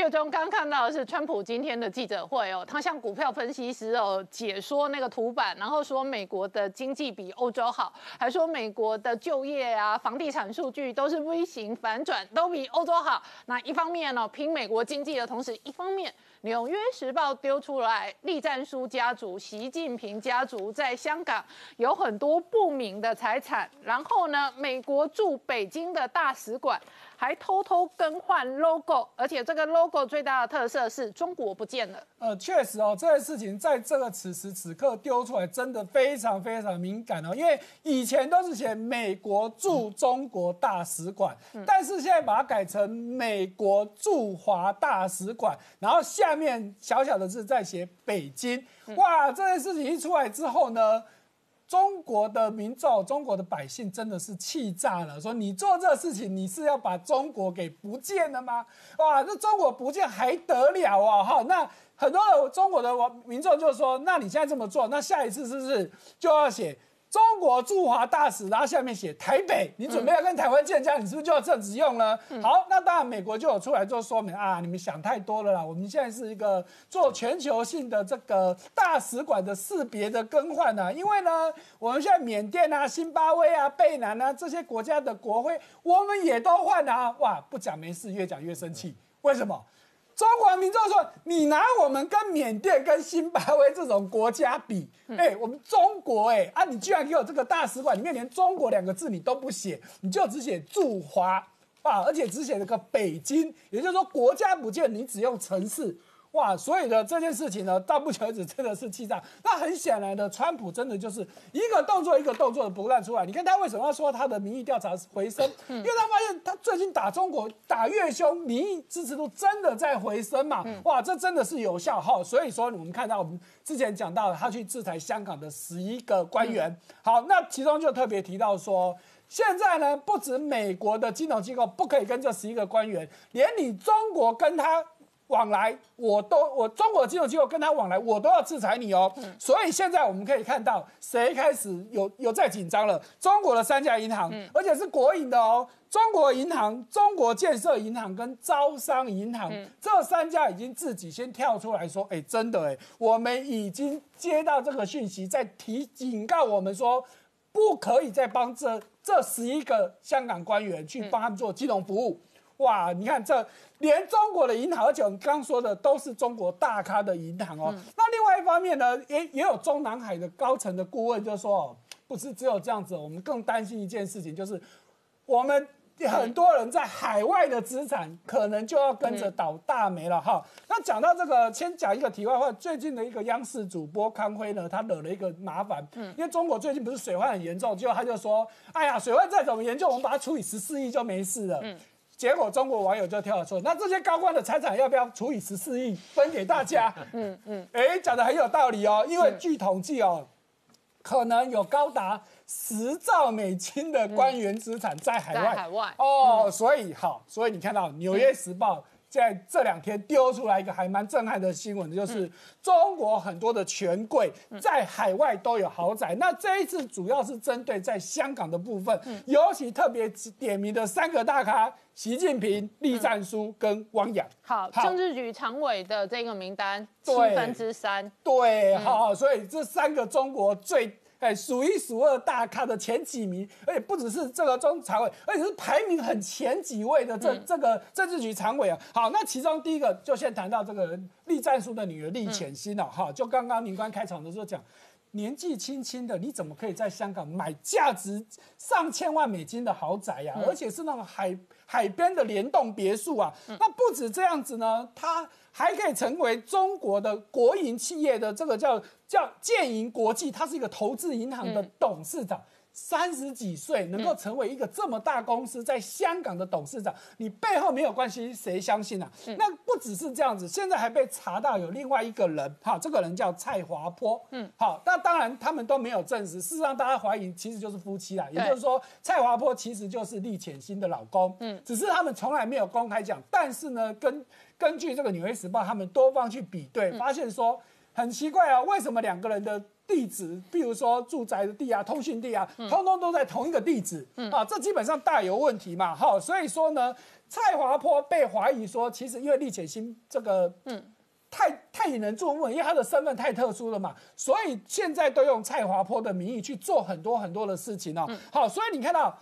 月中刚看到的是川普今天的记者会哦，他向股票分析师哦解说那个图板，然后说美国的经济比欧洲好，还说美国的就业啊、房地产数据都是 V 型反转，都比欧洲好。那一方面呢，拼美国经济的同时，一方面。《纽约时报》丢出来，栗战书家族、习近平家族在香港有很多不明的财产。然后呢，美国驻北京的大使馆还偷偷更换 logo，而且这个 logo 最大的特色是中国不见了。呃，确实哦，这件事情在这个此时此刻丢出来，真的非常非常敏感哦。因为以前都是写美国驻中国大使馆，但是现在把它改成美国驻华大使馆，然后下。下面小小的字在写北京，哇！这件事情一出来之后呢，中国的民众、中国的百姓真的是气炸了，说你做这事情，你是要把中国给不见了吗？哇！那中国不见还得了啊？哈，那很多的中国的民众就说，那你现在这么做，那下一次是不是就要写？中国驻华大使，然后下面写台北，你准备要跟台湾建交，你是不是就要这样子用呢？好，那当然美国就有出来做说明啊，你们想太多了啦，我们现在是一个做全球性的这个大使馆的识别的更换呢，因为呢，我们现在缅甸啊、新巴威啊、贝南啊这些国家的国徽，我们也都换啊，哇，不讲没事，越讲越生气，为什么？中华民众说：“你拿我们跟缅甸、跟新巴威这种国家比，哎，我们中国，哎啊，你居然给我这个大使馆里面连中国两个字你都不写，你就只写驻华啊，而且只写了个北京，也就是说国家不见，你只用城市。”哇，所以呢，这件事情呢，到目前为止真的是气炸。那很显然的，川普真的就是一个动作一个动作的不断出来。你看他为什么要说他的民意调查回升？因为他发现他最近打中国打越凶，民意支持度真的在回升嘛。哇，这真的是有效哈。所以说，我们看到我们之前讲到他去制裁香港的十一个官员。好，那其中就特别提到说，现在呢，不止美国的金融机构不可以跟这十一个官员，连你中国跟他。往来我都我中国金融机构跟他往来，我都要制裁你哦。所以现在我们可以看到，谁开始有有在紧张了？中国的三家银行，而且是国营的哦。中国银行、中国建设银行跟招商银行这三家已经自己先跳出来说：“哎，真的哎，我们已经接到这个讯息，在提警告我们说，不可以再帮这这十一个香港官员去帮他们做金融服务。”哇，你看这连中国的银行，而且我们刚说的都是中国大咖的银行哦。那另外一方面呢，也也有中南海的高层的顾问就说，不是只有这样子，我们更担心一件事情，就是我们很多人在海外的资产可能就要跟着倒大霉了哈。那讲到这个，先讲一个题外话，最近的一个央视主播康辉呢，他惹了一个麻烦，嗯，因为中国最近不是水患很严重，结果他就说，哎呀，水患再怎么严重，我们把它处理十四亿就没事了，嗯。结果中国网友就跳了出，那这些高官的财产要不要除以十四亿分给大家？嗯嗯，哎，讲的很有道理哦，因为据统计哦，可能有高达十兆美金的官员资产在海外。海外哦，所以好，所以你看到《纽约时报》。在这两天丢出来一个还蛮震撼的新闻，就是中国很多的权贵在海外都有豪宅。那这一次主要是针对在香港的部分，尤其特别点名的三个大咖：习近平、栗战书跟汪洋。好，政治局常委的这个名单七分之三。对，好，所以这三个中国最。哎，数一数二大咖的前几名，而且不只是这个中常委，而且是排名很前几位的这这个政治局常委啊。好，那其中第一个就先谈到这个栗战书的女儿栗浅心了哈。就刚刚宁官开场的时候讲，年纪轻轻的你怎么可以在香港买价值上千万美金的豪宅呀？而且是那种海海边的联动别墅啊。那不止这样子呢，他。还可以成为中国的国营企业的这个叫叫建银国际，它是一个投资银行的董事长，三十几岁能够成为一个这么大公司在香港的董事长，你背后没有关系，谁相信啊？那不只是这样子，现在还被查到有另外一个人，哈，这个人叫蔡华坡，嗯，好，那当然他们都没有证实，事实上大家怀疑其实就是夫妻啦，也就是说蔡华坡其实就是厉浅心的老公，嗯，只是他们从来没有公开讲，但是呢，根根据这个《纽约时报》，他们多方去比对，发现说，很奇怪啊，为什么两个人的地址，比如说住宅的地啊、通讯地啊，通通都在同一个地址？啊，这基本上大有问题嘛。好，所以说呢，蔡华坡被怀疑说，其实因为厉潜新这个，嗯。太太引人注目，因为他的身份太特殊了嘛，所以现在都用蔡华坡的名义去做很多很多的事情哦。好，所以你看到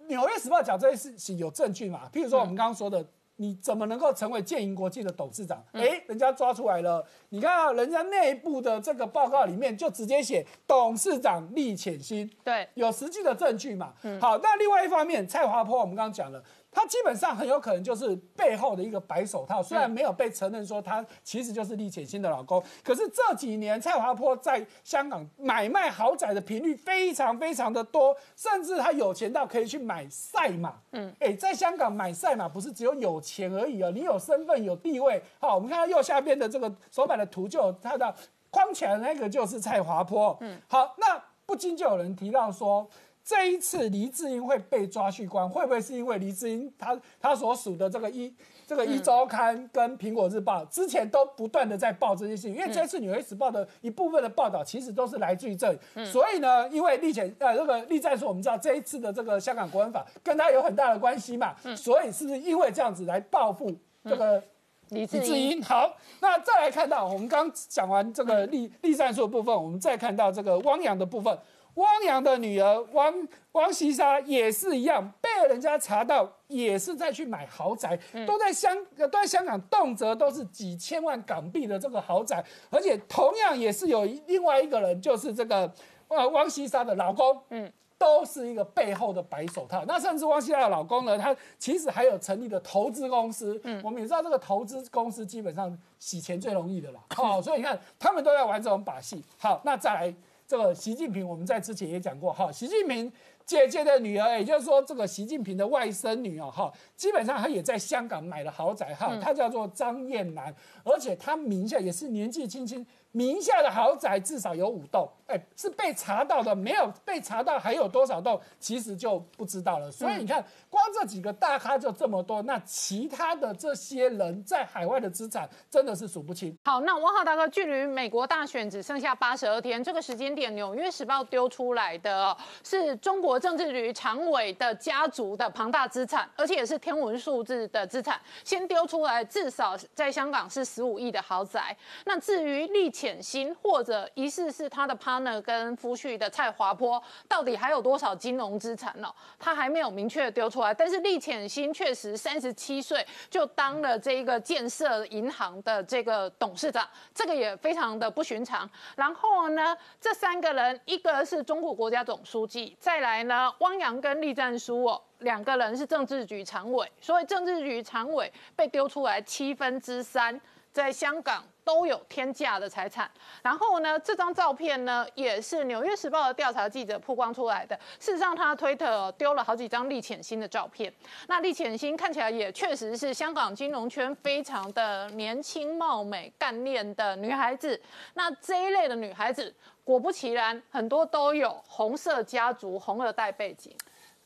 《纽约时报》讲这些事情有证据嘛？譬如说我们刚刚说的，你怎么能够成为建银国际的董事长？哎，人家抓出来了，你看人家内部的这个报告里面就直接写董事长厉潜心，对，有实际的证据嘛。好，那另外一方面，蔡华坡我们刚刚讲了。他基本上很有可能就是背后的一个白手套，虽然没有被承认说他其实就是李浅新的老公，可是这几年蔡华坡在香港买卖豪宅的频率非常非常的多，甚至他有钱到可以去买赛马。嗯，哎，在香港买赛马不是只有有钱而已哦，你有身份有地位。好，我们看到右下边的这个手板的图，就他的框起来那个就是蔡华坡。嗯，好，那不禁就有人提到说。这一次黎智英会被抓去关，会不会是因为黎智英他他所属的这个一这个一周刊跟苹果日报之前都不断的在报这些事情？因为这次纽约时报的一部分的报道其实都是来自于这里，所以呢，因为立前呃这个立战说我们知道这一次的这个香港国安法跟他有很大的关系嘛，所以是不是因为这样子来报复这个李智英？好，那再来看到我们刚讲完这个立立战术的部分，我们再看到这个汪洋的部分。汪洋的女儿汪汪西沙也是一样，被人家查到，也是在去买豪宅，都在香都在香港，动辄都是几千万港币的这个豪宅，而且同样也是有另外一个人，就是这个呃汪西沙的老公，嗯，都是一个背后的白手套。那甚至汪西沙的老公呢，他其实还有成立的投资公司，嗯，我们也知道这个投资公司基本上洗钱最容易的啦，好，所以你看他们都在玩这种把戏。好，那再来。这个习近平，我们在之前也讲过哈，习近平姐姐的女儿，也就是说这个习近平的外甥女哦哈，基本上她也在香港买了豪宅哈，她叫做张燕南，而且她名下也是年纪轻轻。名下的豪宅至少有五栋，哎，是被查到的，没有被查到还有多少栋，其实就不知道了。所以你看，光这几个大咖就这么多，那其他的这些人在海外的资产真的是数不清。好，那汪浩大哥，距离美国大选只剩下八十二天，这个时间点，《纽约时报》丢出来的是中国政治局常委的家族的庞大资产，而且也是天文数字的资产，先丢出来，至少在香港是十五亿的豪宅。那至于利钱。潜心或者疑似是他的 partner 跟夫婿的蔡华坡，到底还有多少金融资产呢？他还没有明确丢出来。但是厉潜心确实三十七岁就当了这一个建设银行的这个董事长，这个也非常的不寻常。然后呢，这三个人，一个是中国国家总书记，再来呢，汪洋跟栗战书哦，两个人是政治局常委，所以政治局常委被丢出来七分之三。在香港都有天价的财产，然后呢，这张照片呢也是《纽约时报》的调查记者曝光出来的。事实上，他推特丢了好几张栗浅心的照片。那栗浅心看起来也确实是香港金融圈非常的年轻貌美、干练的女孩子。那这一类的女孩子，果不其然，很多都有红色家族、红二代背景。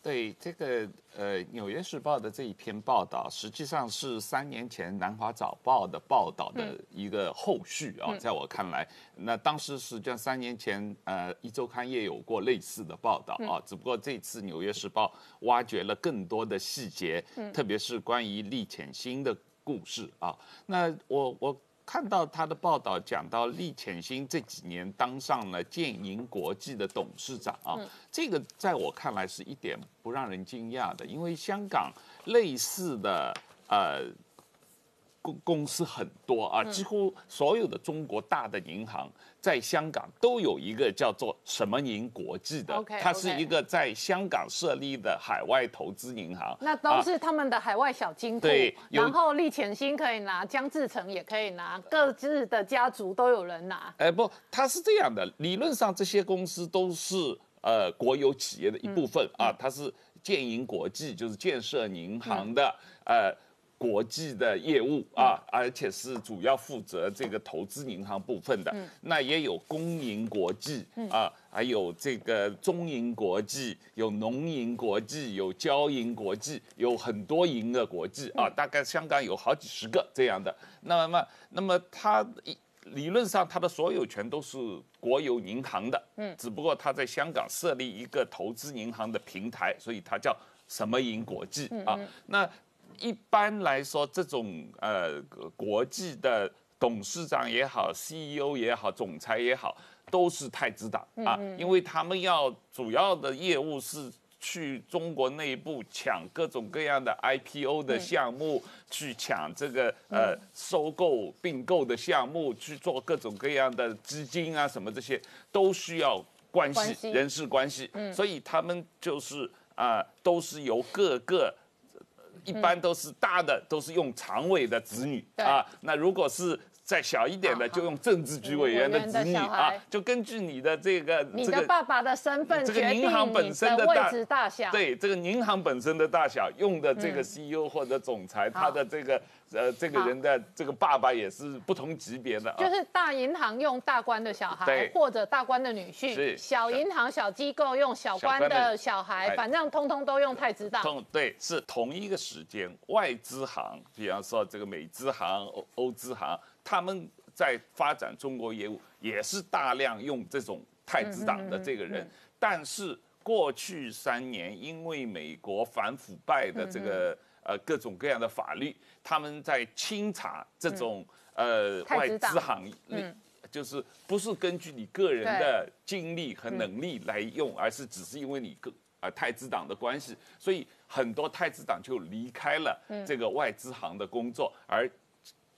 对这个呃，《纽约时报》的这一篇报道，实际上是三年前《南华早报》的报道的一个后续啊。在我看来，那当时实际上三年前，呃，《一周刊》也有过类似的报道啊，只不过这次《纽约时报》挖掘了更多的细节，特别是关于厉潜心的故事啊。那我我。看到他的报道，讲到厉潜心这几年当上了建银国际的董事长啊，这个在我看来是一点不让人惊讶的，因为香港类似的呃。公公司很多啊，几乎所有的中国大的银行在香港都有一个叫做什么银国际的，它是一个在香港设立的海外投资银行。那都是他们的海外小金库。对，然后利潜新可以拿，江志成也可以拿，各自的家族都有人拿。哎，不，它是这样的，理论上这些公司都是呃国有企业的一部分啊，它是建银国际，就是建设银行的呃。国际的业务啊，而且是主要负责这个投资银行部分的。那也有公银国际啊，还有这个中银国际，有农银国际，有交银国际，有很多银的国际啊。大概香港有好几十个这样的。那么，那么它理论上它的所有权都是国有银行的，嗯，只不过它在香港设立一个投资银行的平台，所以它叫什么银国际啊。那一般来说，这种呃国际的董事长也好，CEO 也好，总裁也好，都是太子党啊，因为他们要主要的业务是。去中国内部抢各种各样的 IPO 的项目，去抢这个呃收购并购的项目，去做各种各样的基金啊什么这些都需要关系人事关系，所以他们就是啊都是由各个一般都是大的都是用常委的子女啊，那如果是。再小一点的就用政治局委员的子女啊，就根据你的这个你的爸爸的身份这个银行本身的位置大小，对这个银行本身的大小，用的这个 CEO 或者总裁他的这个。呃，这个人的这个爸爸也是不同级别的，就是大银行用大官的小孩，或者大官的女婿；小银行、小机构用小官的小孩，反正通通都用太子党。对，是同一个时间，外资行，比方说这个美资行、欧欧资行，他们在发展中国业务，也是大量用这种太子党的这个人。但是过去三年，因为美国反腐败的这个。呃，各种各样的法律，他们在清查这种呃外资行，就是不是根据你个人的经历和能力来用，而是只是因为你个啊太子党的关系，所以很多太子党就离开了这个外资行的工作，而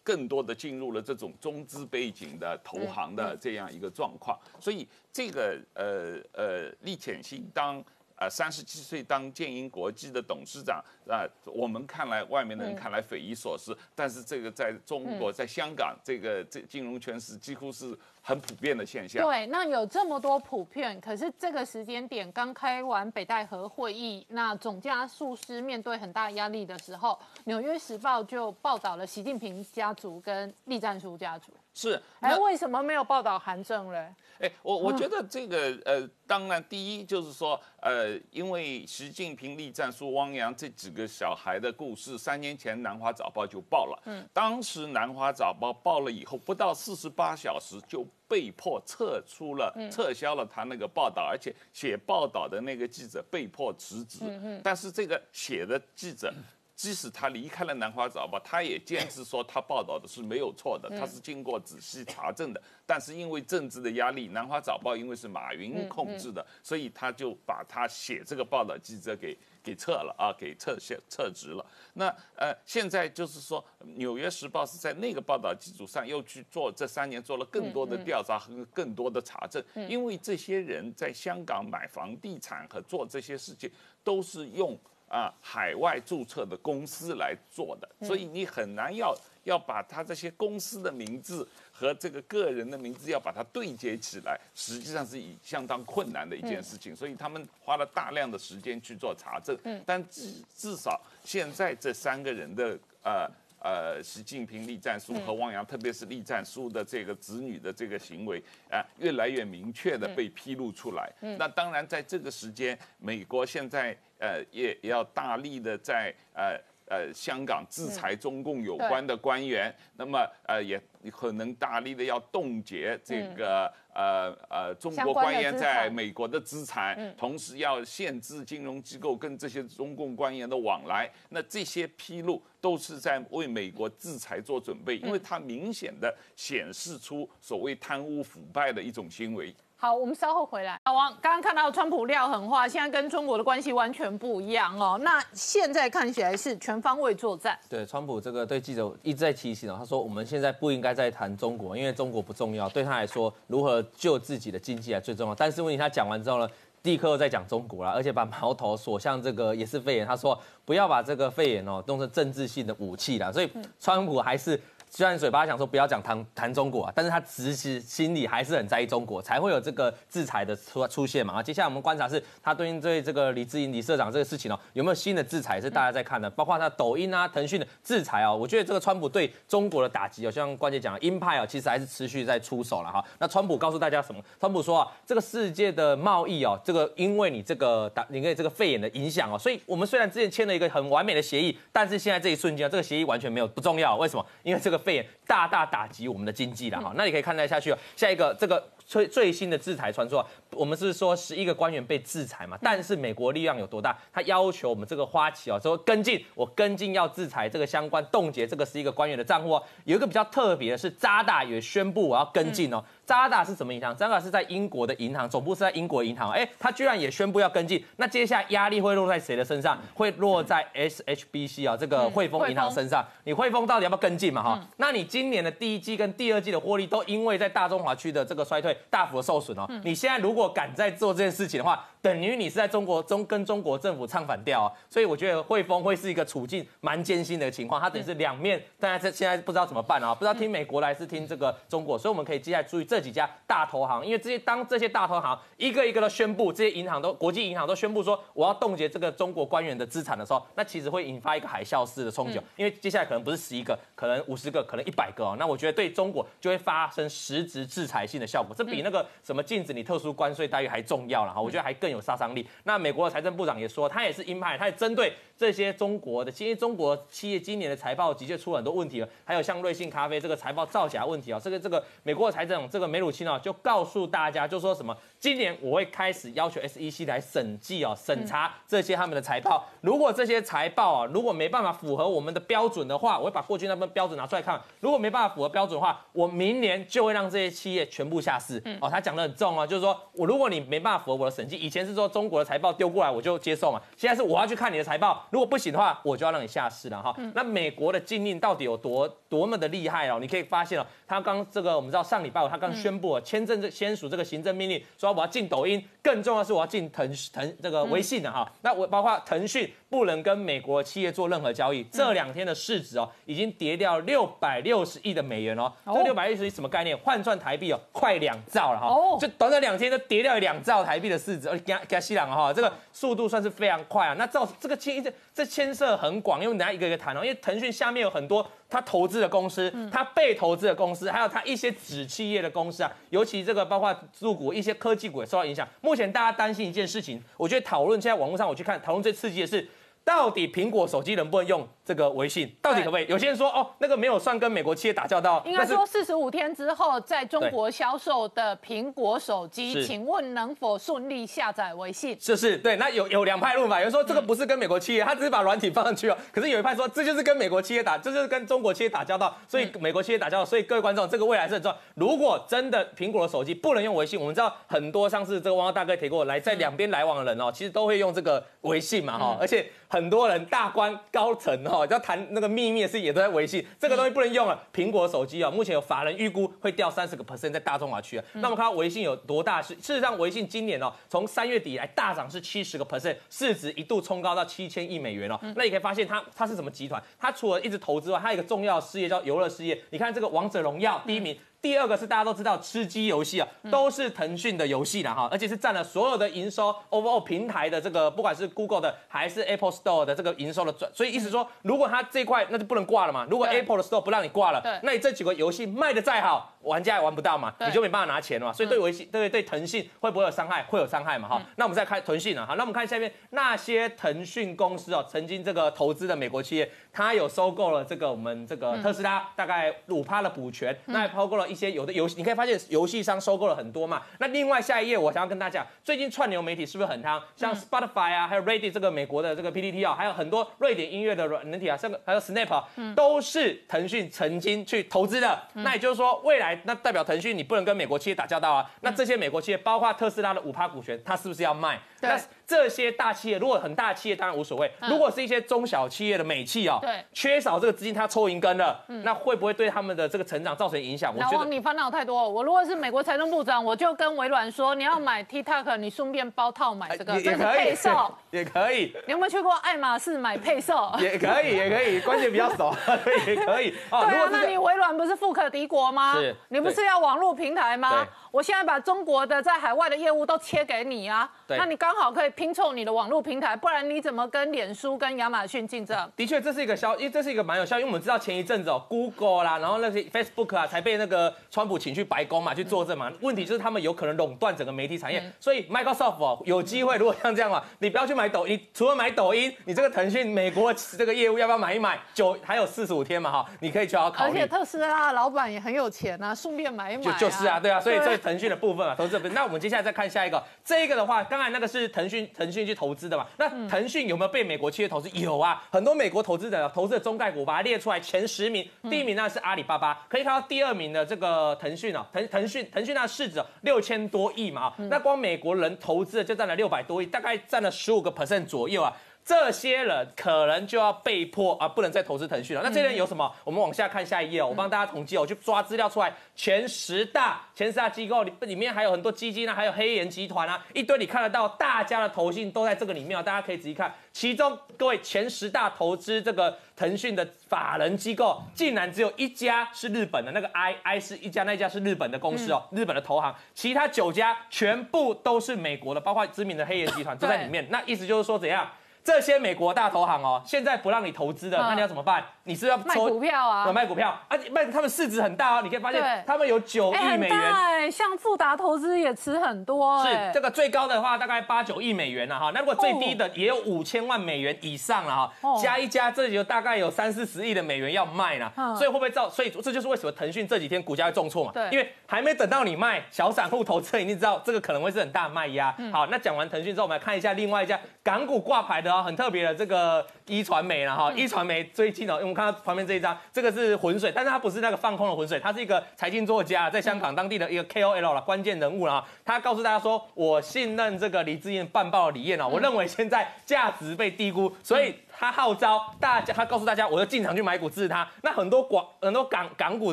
更多的进入了这种中资背景的投行的这样一个状况，所以这个呃呃厉潜心当。啊，三十七岁当建银国际的董事长啊，我们看来，外面的人看来匪夷所思，但是这个在中国，在香港，这个这金融圈是几乎是很普遍的现象。对，那有这么多普遍，可是这个时间点刚开完北戴河会议，那总加速师面对很大压力的时候，《纽约时报》就报道了习近平家族跟栗战书家族。是，哎，为什么没有报道韩正嘞？哎，我我觉得这个呃，当然第一就是说，呃，因为习近平、栗战书、汪洋这几个小孩的故事，三年前《南华早报》就报了。嗯，当时《南华早报》报了以后，不到四十八小时就被迫撤出了，撤销了他那个报道，而且写报道的那个记者被迫辞职。嗯嗯，但是这个写的记者。即使他离开了《南华早报》，他也坚持说他报道的是没有错的，他是经过仔细查证的。但是因为政治的压力，《南华早报》因为是马云控制的，所以他就把他写这个报道记者给给撤了啊，给撤下撤职了。那呃，现在就是说，《纽约时报》是在那个报道基础上又去做这三年做了更多的调查和更多的查证，因为这些人在香港买房地产和做这些事情都是用。啊，海外注册的公司来做的，所以你很难要要把他这些公司的名字和这个个人的名字要把它对接起来，实际上是以相当困难的一件事情。所以他们花了大量的时间去做查证。嗯，但至至少现在这三个人的呃呃，习近平、栗战书和汪洋，特别是栗战书的这个子女的这个行为啊，越来越明确的被披露出来。嗯，那当然在这个时间，美国现在。呃，也也要大力的在呃呃香港制裁中共有关的官员，那么呃也可能大力的要冻结这个呃呃中国官员在美国的资产，同时要限制金融机构跟这些中共官员的往来。那这些披露都是在为美国制裁做准备，因为它明显的显示出所谓贪污腐败的一种行为。好，我们稍后回来。老王刚刚看到川普撂狠话，现在跟中国的关系完全不一样哦。那现在看起来是全方位作战。对，川普这个对记者一直在提醒哦，他说我们现在不应该再谈中国，因为中国不重要，对他来说如何救自己的经济才最重要。但是问题他讲完之后呢，立刻又在讲中国了，而且把矛头锁向这个也是肺炎。他说不要把这个肺炎哦弄成政治性的武器了。所以川普还是。虽然嘴巴想说不要讲谈谈中国啊，但是他其实心里还是很在意中国，才会有这个制裁的出出现嘛。啊，接下来我们观察是他对应对这个李志英李社长这个事情哦，有没有新的制裁是大家在看的？包括他抖音啊、腾讯的制裁哦，我觉得这个川普对中国的打击哦，像关姐讲，鹰派哦，其实还是持续在出手了哈。那川普告诉大家什么？川普说啊，这个世界的贸易哦，这个因为你这个打，因为这个肺炎的影响哦，所以我们虽然之前签了一个很完美的协议，但是现在这一瞬间，这个协议完全没有不重要。为什么？因为这个肺炎大大打击我们的经济了哈。那你可以看待下去哦，下一个这个最最新的制裁传说，我们是说十一个官员被制裁嘛，但是美国力量有多大？他要求我们这个花旗哦，说跟进，我跟进要制裁这个相关冻结这个十一个官员的账户哦。有一个比较特别的是，渣打也宣布我要跟进哦。渣打是什么银行？渣打是在英国的银行，总部是在英国银行。哎，他居然也宣布要跟进。那接下来压力会落在谁的身上？会落在 SHBC 啊，这个汇丰银行身上。你汇丰到底要不要跟进嘛？哈，那你今年的第一季跟第二季的获利都因为在大中华区的这个衰退大幅的受损哦。你现在如果如果敢再做这件事情的话，等于你是在中国中跟中国政府唱反调啊。所以我觉得汇丰会是一个处境蛮艰辛的情况，它等于是两面，大家这现在不知道怎么办啊？不知道听美国来是听这个中国，所以我们可以接下来注意这几家大投行，因为这些当这些大投行一个一个的宣布，这些银行都国际银行都宣布说我要冻结这个中国官员的资产的时候，那其实会引发一个海啸式的冲击，因为接下来可能不是十一个，可能五十个，可能一百个哦。那我觉得对中国就会发生实质制裁性的效果，这比那个什么禁止你特殊关税待遇还重要了哈。我觉得还更有杀伤力。那美国的财政部长也说，他也是鹰派，他也针对这些中国的，其实中国企业今年的财报的确出了很多问题了，还有像瑞幸咖啡这个财报造假问题啊，这个这个美国的财政这个梅鲁钦啊就告诉大家，就说什么今年我会开始要求 SEC 来审计哦，审查这些他们的财报，如果这些财报啊如果没办法符合我们的标准的话，我会把过去那份标准拿出来看，如果没办法符合标准的话，我明年就会让这些企业全部下市。哦，他讲的很重哦，就是说我如果你没办法符合我的审计，以前是说中国的财报丢过来我就接受嘛，现在是我要去看你的财报，如果不行的话，我就要让你下市了哈。那美国的禁令到底有多多么的厉害哦？你可以发现哦，他刚这个我们知道上礼拜他刚宣布签证这签署这个行政命令，说我要进抖音，更重要是我要进腾腾这个微信的哈。那我包括腾讯不能跟美国企业做任何交易，这两天的市值哦已经跌掉六百六十亿的美元哦。这六百六十亿什么概念？换算台币哦，快两兆了哈。哦，就短短两天就跌掉两兆台币的市值，而给给西朗哈，这个速度算是非常快啊。那造这个牵这这牵涉很广，因为等下一个一个谈哦。因为腾讯下面有很多他投资的公司，他被投资的公司，还有他一些子企业的公司啊，尤其这个包括入股一些科技股也受到影响。目前大家担心一件事情，我觉得讨论现在网络上我去看讨论最刺激的是。到底苹果手机能不能用这个微信？到底可不可以？有些人说哦，那个没有算跟美国企业打交道。应该说四十五天之后在中国销售的苹果手机，请问能否顺利下载微信？是是，对。那有有两派论法，有人说这个不是跟美国企业，他只是把软体放上去哦。可是有一派说这就是跟美国企业打，这就是跟中国企业打交道，所以美国企业打交道。所以各位观众，这个未来是很重要。如果真的苹果的手机不能用微信，我们知道很多上次这个汪大哥提过来，在两边来往的人哦，其实都会用这个微信嘛哈，而且。很多人大官高层哈要谈那个秘密的事也都在微信，这个东西不能用了。苹果手机啊，目前有法人预估会掉三十个 percent 在大中华区啊。那么看微信有多大事？事实上，微信今年哦，从三月底以来大涨是七十个 percent，市值一度冲高到七千亿美元哦。那你可以发现它它是什么集团？它除了一直投资外，它有一个重要事业叫游乐事业。你看这个王者荣耀第一名。第二个是大家都知道吃鸡游戏啊，都是腾讯的游戏了哈，而且是占了所有的营收，overall 平台的这个不管是 Google 的还是 Apple Store 的这个营收的转，所以意思说，如果它这块那就不能挂了嘛，如果 Apple 的 Store 不让你挂了，那你这几个游戏卖的再好。玩家也玩不到嘛，你就没办法拿钱了嘛，所以对微信对对腾讯会不会有伤害？会有伤害嘛哈。那我们再看腾讯啊，哈，那我们看下面那些腾讯公司哦，曾经这个投资的美国企业，它有收购了这个我们这个特斯拉大概五趴的股权，那也收购了一些有的游戏，你可以发现游戏商收购了很多嘛。那另外下一页我想要跟大家讲，最近串流媒体是不是很夯？像 Spotify 啊，还有 Reddit 这个美国的这个 PPT 啊，还有很多瑞典音乐的软体啊，这个还有 Snap，都是腾讯曾经去投资的。那也就是说未来。那代表腾讯，你不能跟美国企业打交道啊。那这些美国企业，包括特斯拉的五趴股权，它是不是要卖？对。这些大企业，如果很大企业当然无所谓。如果是一些中小企业的美企哦，对，缺少这个资金，它抽银根了，那会不会对他们的这个成长造成影响？老王，你烦恼太多。我如果是美国财政部长，我就跟微软说，你要买 TikTok，你顺便包套买这个，这是配售，也可以。你有没有去过爱马仕买配售？也可以，也可以，关键比较少，也可以。对啊，那你微软不是富可敌国吗？是，你不是要网络平台吗？我现在把中国的在海外的业务都切给你啊，那你刚刚好可以拼凑你的网络平台，不然你怎么跟脸书跟亚马逊竞争？的确，这是一个消，因为这是一个蛮有效，因为我们知道前一阵子哦，Google 啦，然后那些 Facebook 啊，才被那个川普请去白宫嘛，去作证嘛。问题就是他们有可能垄断整个媒体产业，所以 Microsoft 哦，有机会，如果像这样嘛，你不要去买抖音，除了买抖音，你这个腾讯美国这个业务要不要买一买？九还有四十五天嘛哈，你可以去好好考虑。而且特斯拉老板也很有钱啊，顺便买一买。就就是啊，对啊，所以这腾讯的部分啊，投资部分。那我们接下来再看下一个，这个的话，刚才那个是腾讯腾讯去投资的嘛？那腾讯有没有被美国企业投资？有啊，很多美国投资者投资的中概股，把它列出来前十名，第一名那是阿里巴巴，可以看到第二名的这个腾讯哦，腾腾讯腾讯那市值六千多亿嘛，那光美国人投资的就占了六百多亿，大概占了十五个 percent 左右啊。这些人可能就要被迫啊，不能再投资腾讯了。那这些人有什么？我们往下看下一页哦，我帮大家统计哦，我去抓资料出来，前十大前十大机构里里面还有很多基金啊，还有黑岩集团啊，一堆你看得到，大家的投信都在这个里面哦，大家可以仔细看。其中各位前十大投资这个腾讯的法人机构，竟然只有一家是日本的，那个 I I 是一家，那一家是日本的公司哦，日本的投行，其他九家全部都是美国的，包括知名的黑岩集团都在里面。那意思就是说怎样？这些美国大投行哦，现在不让你投资的，那你要怎么办？你是要卖股票啊？卖股票，而且卖他们市值很大哦，你可以发现他们有九亿美元，像富达投资也持很多，是这个最高的话大概八九亿美元了哈，那如果最低的也有五千万美元以上了哈，加一加这就大概有三四十亿的美元要卖了，所以会不会造？所以这就是为什么腾讯这几天股价会重挫嘛？对，因为还没等到你卖，小散户投资人一定知道这个可能会是很大卖压。好，那讲完腾讯之后，我们来看一下另外一家港股挂牌的哦，很特别的这个一传媒了哈，一传媒最近哦，我们看到旁边这一张。这个是浑水，但是它不是那个放空的浑水，它是一个财经作家，在香港当地的一个 KOL 了，关键人物了。他告诉大家说，我信任这个李志燕办报的李燕啊，我认为现在价值被低估，所以他号召大家，他告诉大家，我要进场去买股支持他。那很多广很多港港股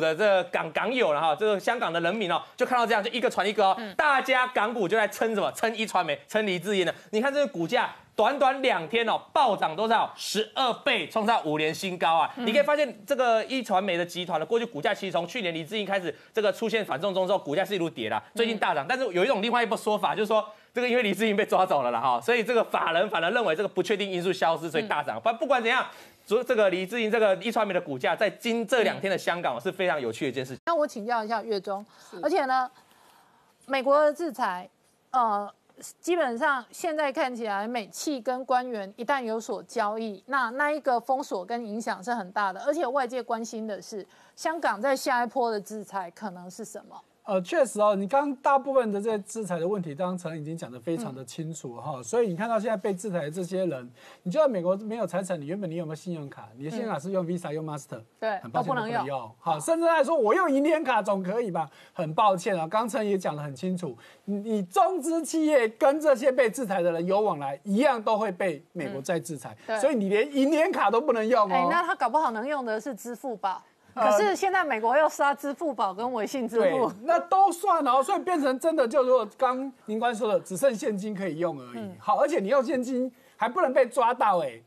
的这个港港友了哈，这个香港的人民哦，就看到这样，就一个传一个哦，大家港股就在撑什么？撑一传媒，撑李志燕的。你看这个股价。短短两天哦，暴涨多少？十二倍，创造五年新高啊！你可以发现这个一传媒的集团的过去股价其实从去年李志英开始这个出现反送中之后，股价是一路跌的，最近大涨。但是有一种另外一波说法，就是说这个因为李志英被抓走了了哈，所以这个法人反而认为这个不确定因素消失，所以大涨。不不管怎样，所这个李志英这个一传媒的股价在今这两天的香港是非常有趣的一件事情。那我请教一下月中，而且呢，美国的制裁，呃。基本上现在看起来，美企跟官员一旦有所交易，那那一个封锁跟影响是很大的。而且外界关心的是，香港在下一波的制裁可能是什么？呃，确实哦，你刚大部分的这些制裁的问题，刚刚陈已经讲得非常的清楚哈，所以你看到现在被制裁的这些人，你就在美国没有财产，你原本你有没有信用卡？你的信用卡是用 Visa 用 Master，对，很抱歉不能用。好，甚至来说我用银联卡总可以吧？很抱歉啊，刚才也讲得很清楚，你你中资企业跟这些被制裁的人有往来，一样都会被美国再制裁，所以你连银联卡都不能用哦。那他搞不好能用的是支付宝。可是现在美国要杀支付宝跟微信支付，那都算哦，所以变成真的就如果，刚宁官说的，只剩现金可以用而已。好，而且你用现金还不能被抓到哎，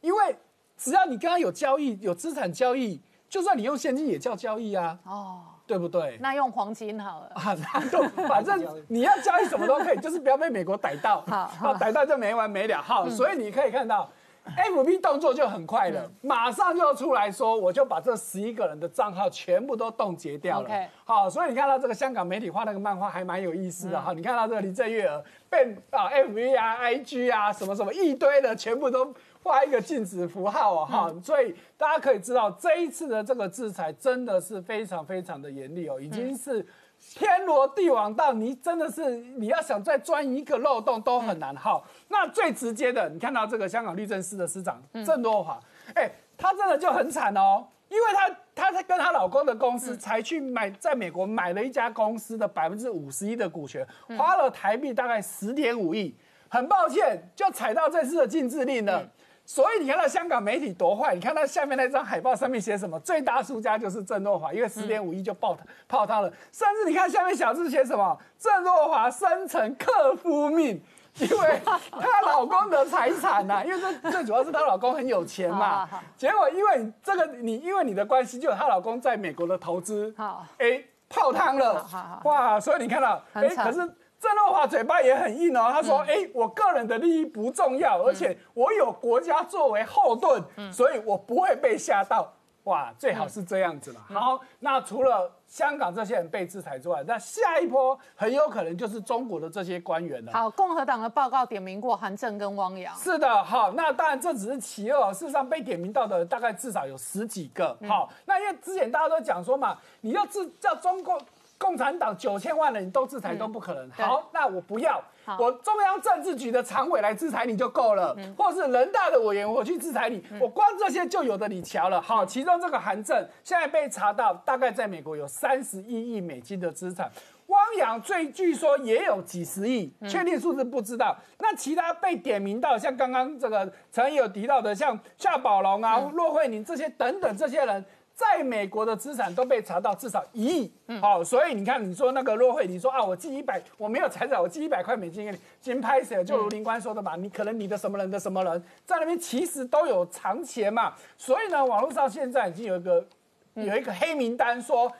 因为只要你刚刚有交易，有资产交易，就算你用现金也叫交易啊。哦，对不对？那用黄金好了啊，就反正你要交易什么都可以，就是不要被美国逮到。好，逮到就没完没了。好，所以你可以看到。F B 动作就很快了，马上就要出来说，我就把这十一个人的账号全部都冻结掉了。好，所以你看到这个香港媒体画那个漫画还蛮有意思的哈。你看到这个林郑月娥被啊 F B 啊 I G 啊什么什么一堆的全部都画一个禁止符号啊哈。所以大家可以知道这一次的这个制裁真的是非常非常的严厉哦，已经是。天罗地网到你真的是你要想再钻一个漏洞都很难。好，那最直接的，你看到这个香港律政司的司长郑若华，哎，她真的就很惨哦，因为她她在跟她老公的公司才去买，在美国买了一家公司的百分之五十一的股权，花了台币大概十点五亿。很抱歉，就踩到这次的禁制令了。所以你看到香港媒体多坏？你看到下面那张海报上面写什么？最大输家就是郑若华，因为十点五亿就爆泡汤了。甚至你看下面小字写什么？郑若华生成克夫命，因为她老公的财产呐，因为这最主要是她老公很有钱嘛。结果因为这个你因为你的关系，就有她老公在美国的投资，好，哎泡汤了。哇，所以你看到，哎，可是。郑若华嘴巴也很硬哦，他说：“哎、我个人的利益不重要，而且我有国家作为后盾，所以我不会被吓到。”哇，最好是这样子嘛。好，那除了香港这些人被制裁之外，那下一波很有可能就是中国的这些官员了。好，共和党的报告点名过韩正跟汪洋。是的，好，那当然这只是其二，事实上被点名到的大概至少有十几个。好，那因为之前大家都讲说嘛，你要制叫中国共产党九千万人你都制裁都不可能。对好，那我不要，我中央政治局的常委来制裁你就够了，或者是人大的委员我去制裁你，我光这些就有的你瞧了。好，其中这个韩正现在被查到，大概在美国有三十一亿美金的资产。汪洋最据说也有几十亿，确定数字不知道。那其他被点名到，像刚刚这个陈毅有提到的，像夏宝龙啊、骆慧宁这些等等这些人。在美国的资产都被查到至少一亿，好、所以你看，你说那个骆慧，你说啊，我寄一百，我没有财产，我寄一百块美金给你，金拍谁？就如林官说的嘛，你可能你的什么人的什么人在那边其实都有藏钱嘛，所以呢，网络上现在已经有一个有一个黑名单说。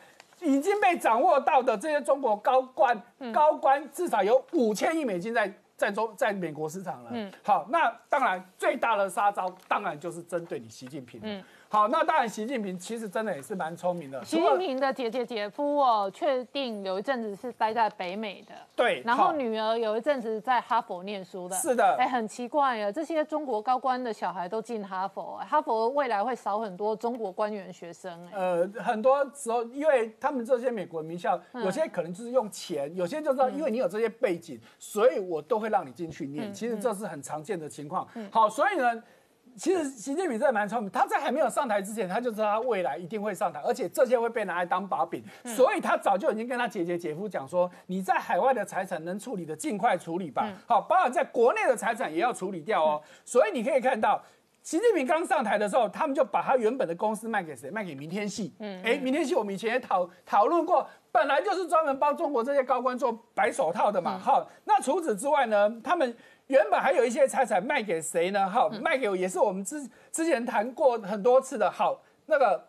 已经被掌握到的这些中国高官、高官至少有五千亿美金在在中在美国市场了。嗯，好，那当然最大的杀招当然就是针对你习近平。嗯，好，那当然习近平其实真的也是蛮聪明的。习近平的姐姐姐夫哦，确定有一阵子是待在北美的，对，然后女儿有一阵子在哈佛念书的。是的哎，很奇怪啊，这些中国高官的小孩都进哈佛，哎哈佛未来会少很多中国官员学生。哎，呃，很多时候，因为他们这些美国名校，嗯有些可能就是用钱，有些就是说因为你有这些背景，所以我都会让你进去嗯念。其实这是很常见的情况。好，所以呢。其实习近平真的蛮聪明，他在还没有上台之前，他就知道他未来一定会上台，而且这些会被拿来当把柄，嗯所以他早就已经跟他姐姐姐夫讲说，你在海外的财产能处理的尽快处理吧，嗯好，包含在国内的财产也要处理掉哦。所以你可以看到，习近平刚上台的时候，他们就把他原本的公司卖给谁？卖给明天系。嗯，哎，明天系我们以前也讨讨论过，本来就是专门帮中国这些高官做白手套的嘛。好，那除此之外呢，他们。原本还有一些财产卖给谁呢？好，卖给也是我们之之前谈过很多次的。好，那个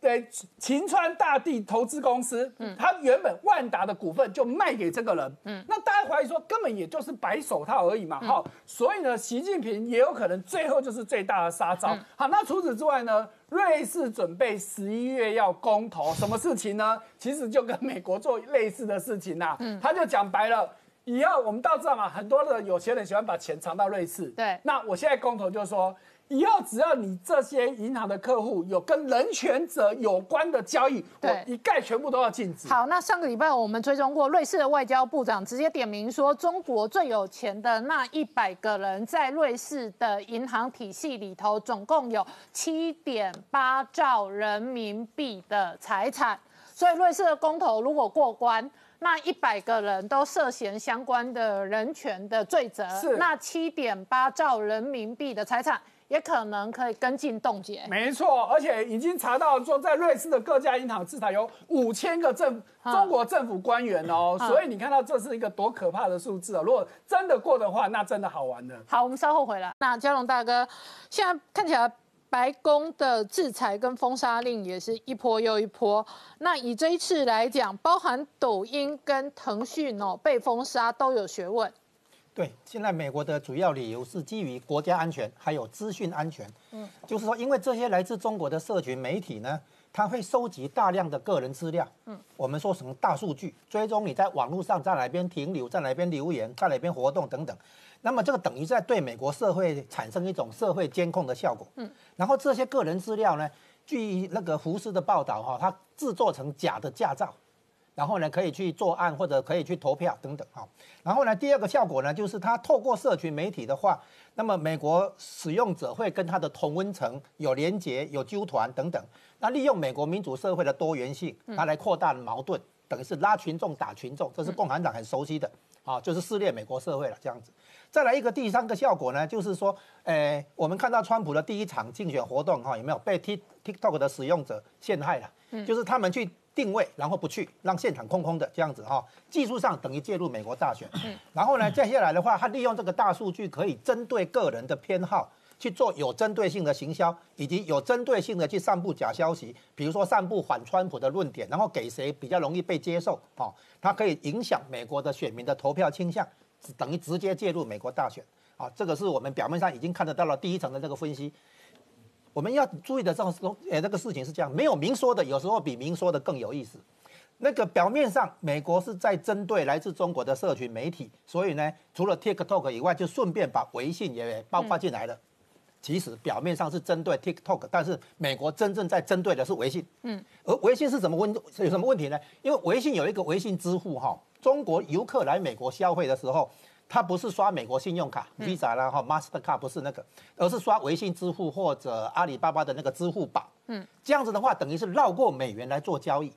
对秦川大地投资公司，嗯他原本万达的股份就卖给这个人，嗯，那大家怀疑说根本也就是白手套而已嘛，好，所以呢，习近平也有可能最后就是最大的杀招。好，那除此之外呢，瑞士准备十一月要公投，什么事情呢？其实就跟美国做类似的事情呐、嗯他就讲白了。以后我们都知道嘛，很多的有钱人喜欢把钱藏到瑞士。对那我现在公投就说，以后只要你这些银行的客户有跟人权者有关的交易，我一概全部都要禁止。好，那上个礼拜我们追踪过瑞士的外交部长直接点名说，中国最有钱的那一百个人在瑞士的银行体系里头，总共有七点八兆人民币的财产。所以瑞士的公投如果过关，那一百个人都涉嫌相关的人权的罪责，是那七点八兆人民币的财产也可能可以跟进冻结。没错，而且已经查到说，在瑞士的各家银行至少有五千个政中国政府官员哦，嗯所以你看到这是一个多可怕的数字哦。如果真的过的话，那真的好玩的。好，我们稍后回来。那嘉龙大哥，现在看起来白宫的制裁跟封杀令也是一波又一波。那以这一次来讲，包含抖音跟腾讯哦被封杀都有学问。对，现在美国的主要理由是基于国家安全，还有资讯安全。嗯，就是说，因为这些来自中国的社群媒体呢，它会收集大量的个人资料。嗯，我们说什么大数据，追踪你在网络上在哪边停留，在哪边留言，在哪边活动等等。那么这个等于在对美国社会产生一种社会监控的效果。嗯，然后这些个人资料呢，据那个胡斯的报道哈，他制作成假的驾照。然后呢，可以去作案或者可以去投票等等哈。然后呢，第二个效果呢，就是他透过社群媒体的话，那么美国使用者会跟他的同温层有连结、有纠团等等。那利用美国民主社会的多元性，他来扩大矛盾，等于是拉群众打群众，这是共产党很熟悉的啊，就是撕裂美国社会了这样子。再来一个第三个效果呢，就是说，呃，我们看到川普的第一场竞选活动哈，有没有被 Tik TikTok 的使用者陷害了？就是他们去定位，然后不去，让现场空空的这样子哈，技术上等于介入美国大选。然后呢，接下来的话，他利用这个大数据可以针对个人的偏好去做有针对性的行销，以及有针对性的去散布假消息，比如说散布反川普的论点，然后给谁比较容易被接受，哦，它可以影响美国的选民的投票倾向，等于直接介入美国大选，啊，这个是我们表面上已经看得到了第一层的这个分析。我们要注意的这种呃这个事情是这样，没有明说的，有时候比明说的更有意思。那个表面上，美国是在针对来自中国的社群媒体，所以呢，除了 TikTok 以外，就顺便把微信也包括进来了。其实表面上是针对 TikTok，但是美国真正在针对的是微信。嗯，而微信是什么问有什么问题呢？因为微信有一个微信支付哈，中国游客来美国消费的时候，他不是刷美国信用卡 Visa 啦哈 Mastercard 不是那个，而是刷微信支付或者阿里巴巴的那个支付宝。嗯，这样子的话，等于是绕过美元来做交易。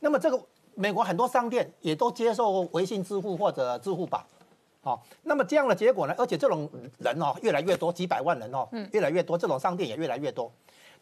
那么这个美国很多商店也都接受微信支付或者支付宝，好，那么这样的结果呢？而且这种人哦越来越多，几百万人哦，越来越多，这种商店也越来越多。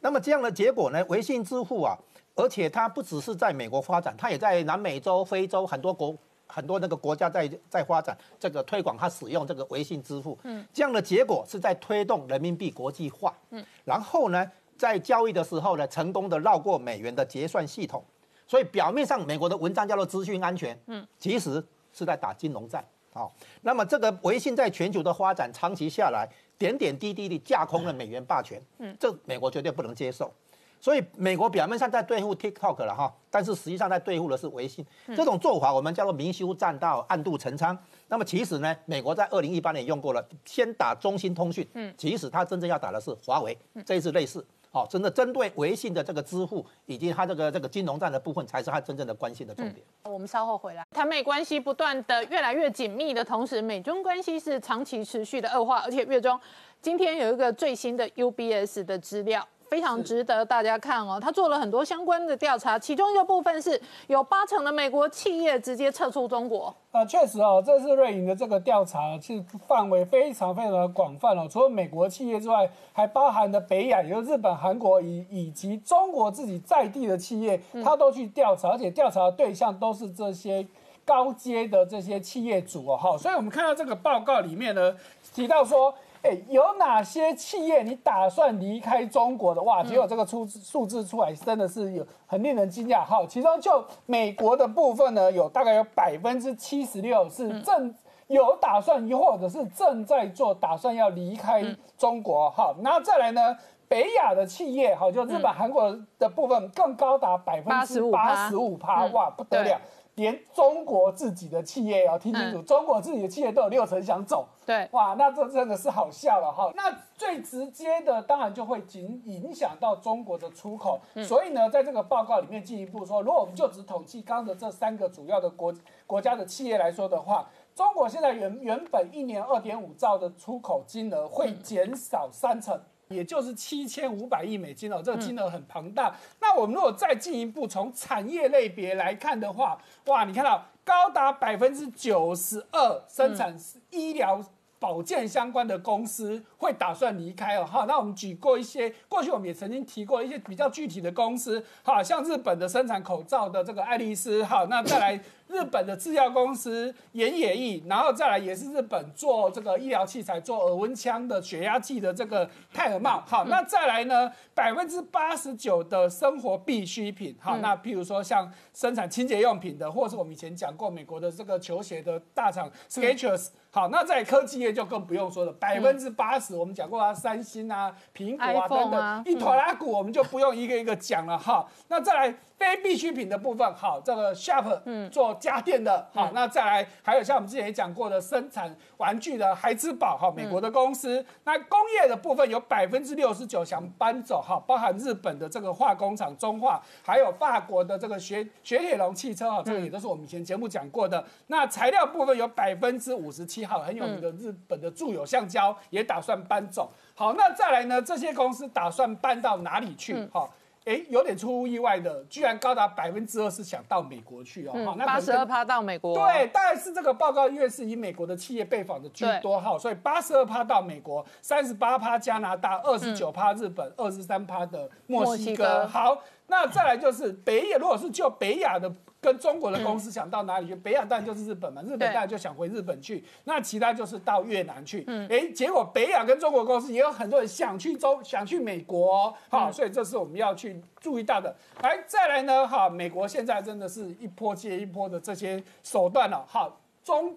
那么这样的结果呢？微信支付啊，而且它不只是在美国发展，它也在南美洲、非洲很多国很多那个国家在在发展这个推广它使用这个微信支付。嗯，这样的结果是在推动人民币国际化。嗯，然后呢，在交易的时候呢，成功的绕过美元的结算系统。所以表面上美国的文章叫做资讯安全，嗯，其实是在打金融战，好，那么这个微信在全球的发展长期下来，点点滴滴地架空了美元霸权，嗯，这美国绝对不能接受。所以美国表面上在对付 TikTok 了哈，但是实际上在对付的是微信。这种做法我们叫做明修栈道，暗度陈仓。那么其实呢，美国在二零一八年用过了，先打中兴通讯，嗯，其实它真正要打的是华为，这一次类似。好，真的针对微信的这个支付以及它这个这个金融战的部分，才是它真正的关心的重点。我们稍后回来，台美关系不断的越来越紧密的同时，美中关系是长期持续的恶化，而且月中今天有一个最新的 UBS 的资料。非常值得大家看哦，他做了很多相关的调查，其中一个部分是有八成的美国企业直接撤出中国。啊，确实哦，这次瑞银的这个调查其实范围非常非常的广泛哦，除了美国企业之外，还包含的北亚，也就是日本、韩国以以及中国自己在地的企业，他都去调查，而且调查的对象都是这些高阶的这些企业主哦，哈，所以我们看到这个报告里面呢，提到说。哎，有哪些企业你打算离开中国的？哇，结果这个出数字出来，真的是有很令人惊讶。好，其中就美国的部分呢，有大概有百分之七十六是正有打算，又或者是正在做打算要离开中国。好，然后再来呢，北亚的企业，好，就日本、韩国的部分更高达百分之八十五趴，哇，不得了。连中国自己的企业要听清楚，中国自己的企业都有六成想走。对，哇，那这真的是好笑了哈。那最直接的当然就会影影响到中国的出口。所以呢，在这个报告里面进一步说，如果我们就只统计刚的这三个主要的国国家的企业来说的话，中国现在原原本一年二点五兆的出口金额会减少三成。也就是七千五百亿美金哦，这个金额很庞大。那我们如果再进一步从产业类别来看的话，哇，你看到高达百分之九十二生产医疗。保健相关的公司会打算离开哦，好，那我们举过一些，过去我们也曾经提过一些比较具体的公司，好，像日本的生产口罩的这个爱丽丝，好，那再来日本的制药公司岩野义，然后再来也是日本做这个医疗器材、做耳温枪的血压计的这个泰尔茂，好，那再来呢，百分之八十九的生活必需品，好，那譬如说像生产清洁用品的，或是我们以前讲过美国的这个球鞋的大厂 Skechers。好，那在科技业就更不用说了，百分之八十我们讲过啊，三星啊、苹果啊等等，一坨拉股我们就不用一个一个讲了哈。那再来。非必需品的部分，好，这个 Sharp，嗯，做家电的，好，那再来还有像我们之前也讲过的生产玩具的孩之宝，哈，美国的公司，那工业的部分有百分之六十九想搬走，哈，包含日本的这个化工厂中化，还有法国的这个雪雪铁龙汽车，哈，这个也都是我们以前节目讲过的。那材料部分有百分之五十七，号很有名的日本的住友橡胶也打算搬走。好，那再来呢，这些公司打算搬到哪里去？哈。哎，有点出乎意外的，居然高达百分之二是想到美国去哦。好，那八十二趴到美国。对，大概是这个报告因为是以美国的企业被访的居多哈，所以八十二趴到美国，三十八趴加拿大，二十九趴日本，二十三趴的墨西哥。好。那再来就是北亚，如果是就北亚的跟中国的公司想到哪里去，北亚当然就是日本嘛，日本当然就想回日本去，那其他就是到越南去。嗯，哎，结果北亚跟中国公司也有很多人想去中，想去美国，好，所以这是我们要去注意到的。来，再来呢，哈，美国现在真的是一波接一波的这些手段了，好，中。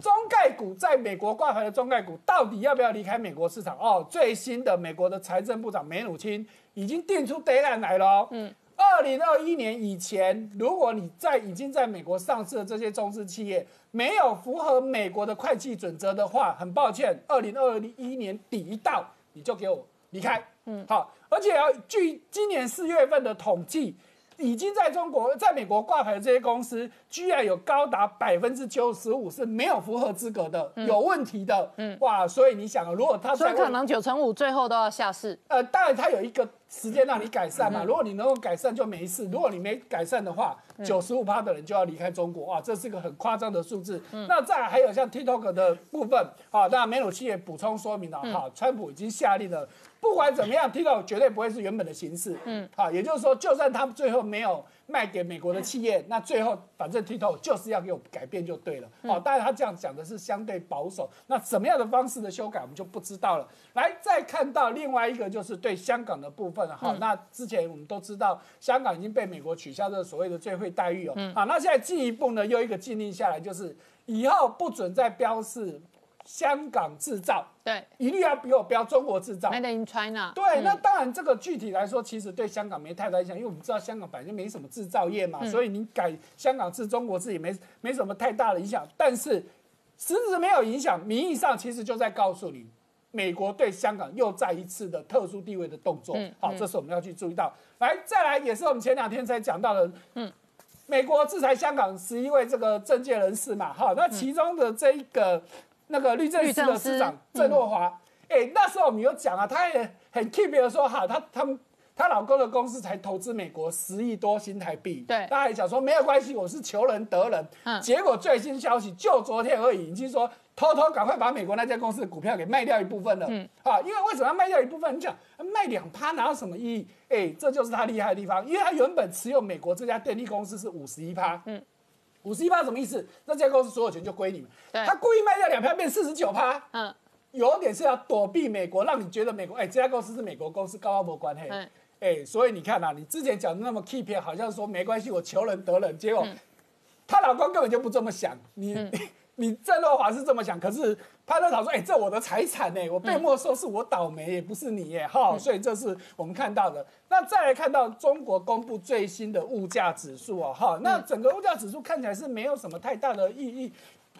中概股在美国挂牌的中概股，到底要不要离开美国市场？哦，最新的美国的财政部长梅努钦已经定出 deadline 来了。嗯，二零二一年以前，如果你在已经在美国上市的这些中资企业没有符合美国的会计准则的话，很抱歉，二零二一年底一到，你就给我离开。嗯，好，而且要据今年四月份的统计。已经在中国、在美国挂牌的这些公司，居然有高达百分之九十五是没有符合资格的，有问题的。嗯，哇，所以你想啊，如果他所以可能九成五最后都要下市。呃，当然他有一个时间让你改善嘛，如果你能够改善就没事，如果你没改善的话，九十五趴的人就要离开中国。哇，这是一个很夸张的数字。那再还有像 TikTok 的部分，啊，那梅鲁奇也补充说明了，哈，川普已经下令了。不管怎么样，TikTok 绝对不会是原本的形式。嗯，好，也就是说，就算他们最后没有卖给美国的企业，那最后反正 TikTok 就是要给我改变就对了。好，当然他这样讲的是相对保守。那什么样的方式的修改，我们就不知道了。来，再看到另外一个就是对香港的部分。好，那之前我们都知道，香港已经被美国取消这所谓的最惠待遇哦。好，那现在进一步呢，又一个禁令下来，就是以后不准再标示。香港制造，对，一律要比我标中国制造，Made in China。对，那当然这个具体来说，其实对香港没太大影响，因为我们知道香港本来就没什么制造业嘛，所以你改香港制中国制也没没什么太大的影响。但是实质没有影响，名义上其实就在告诉你，美国对香港又再一次的特殊地位的动作。好，这是我们要去注意到。来，再来也是我们前两天才讲到的，嗯，美国制裁香港十一位这个政界人士嘛，哈，那其中的这一个。那个律政司的司长郑若华，哎，那时候我们有讲啊，他也很 keep 的说，哈，他他们她老公的公司才投资美国十亿多新台币，对，他还讲说没有关系，我是求人得人，嗯，结果最新消息就昨天而已，已经说偷偷赶快把美国那家公司的股票给卖掉一部分了，嗯，啊，因为为什么要卖掉一部分？你讲卖两趴哪有什么意义？哎，这就是他厉害的地方，因为他原本持有美国这家电力公司是五十一趴，嗯。五十一趴什么意思？那家公司所有权就归你们。他故意卖掉两票，变四十九趴。嗯，有点是要躲避美国，让你觉得美国，哎，这家公司是美国公司，高阿伯关系。嗯，哎，所以你看啊，你之前讲的那么 keep，好像说没关系，我求人得人，结果她老公根本就不这么想。你。你郑若华是这么想，可是潘乐桃说：“哎，这我的财产呢，我被没收是我倒霉，也不是你耶，哈。”所以这是我们看到的。那再来看到中国公布最新的物价指数哦，哈，那整个物价指数看起来是没有什么太大的意义。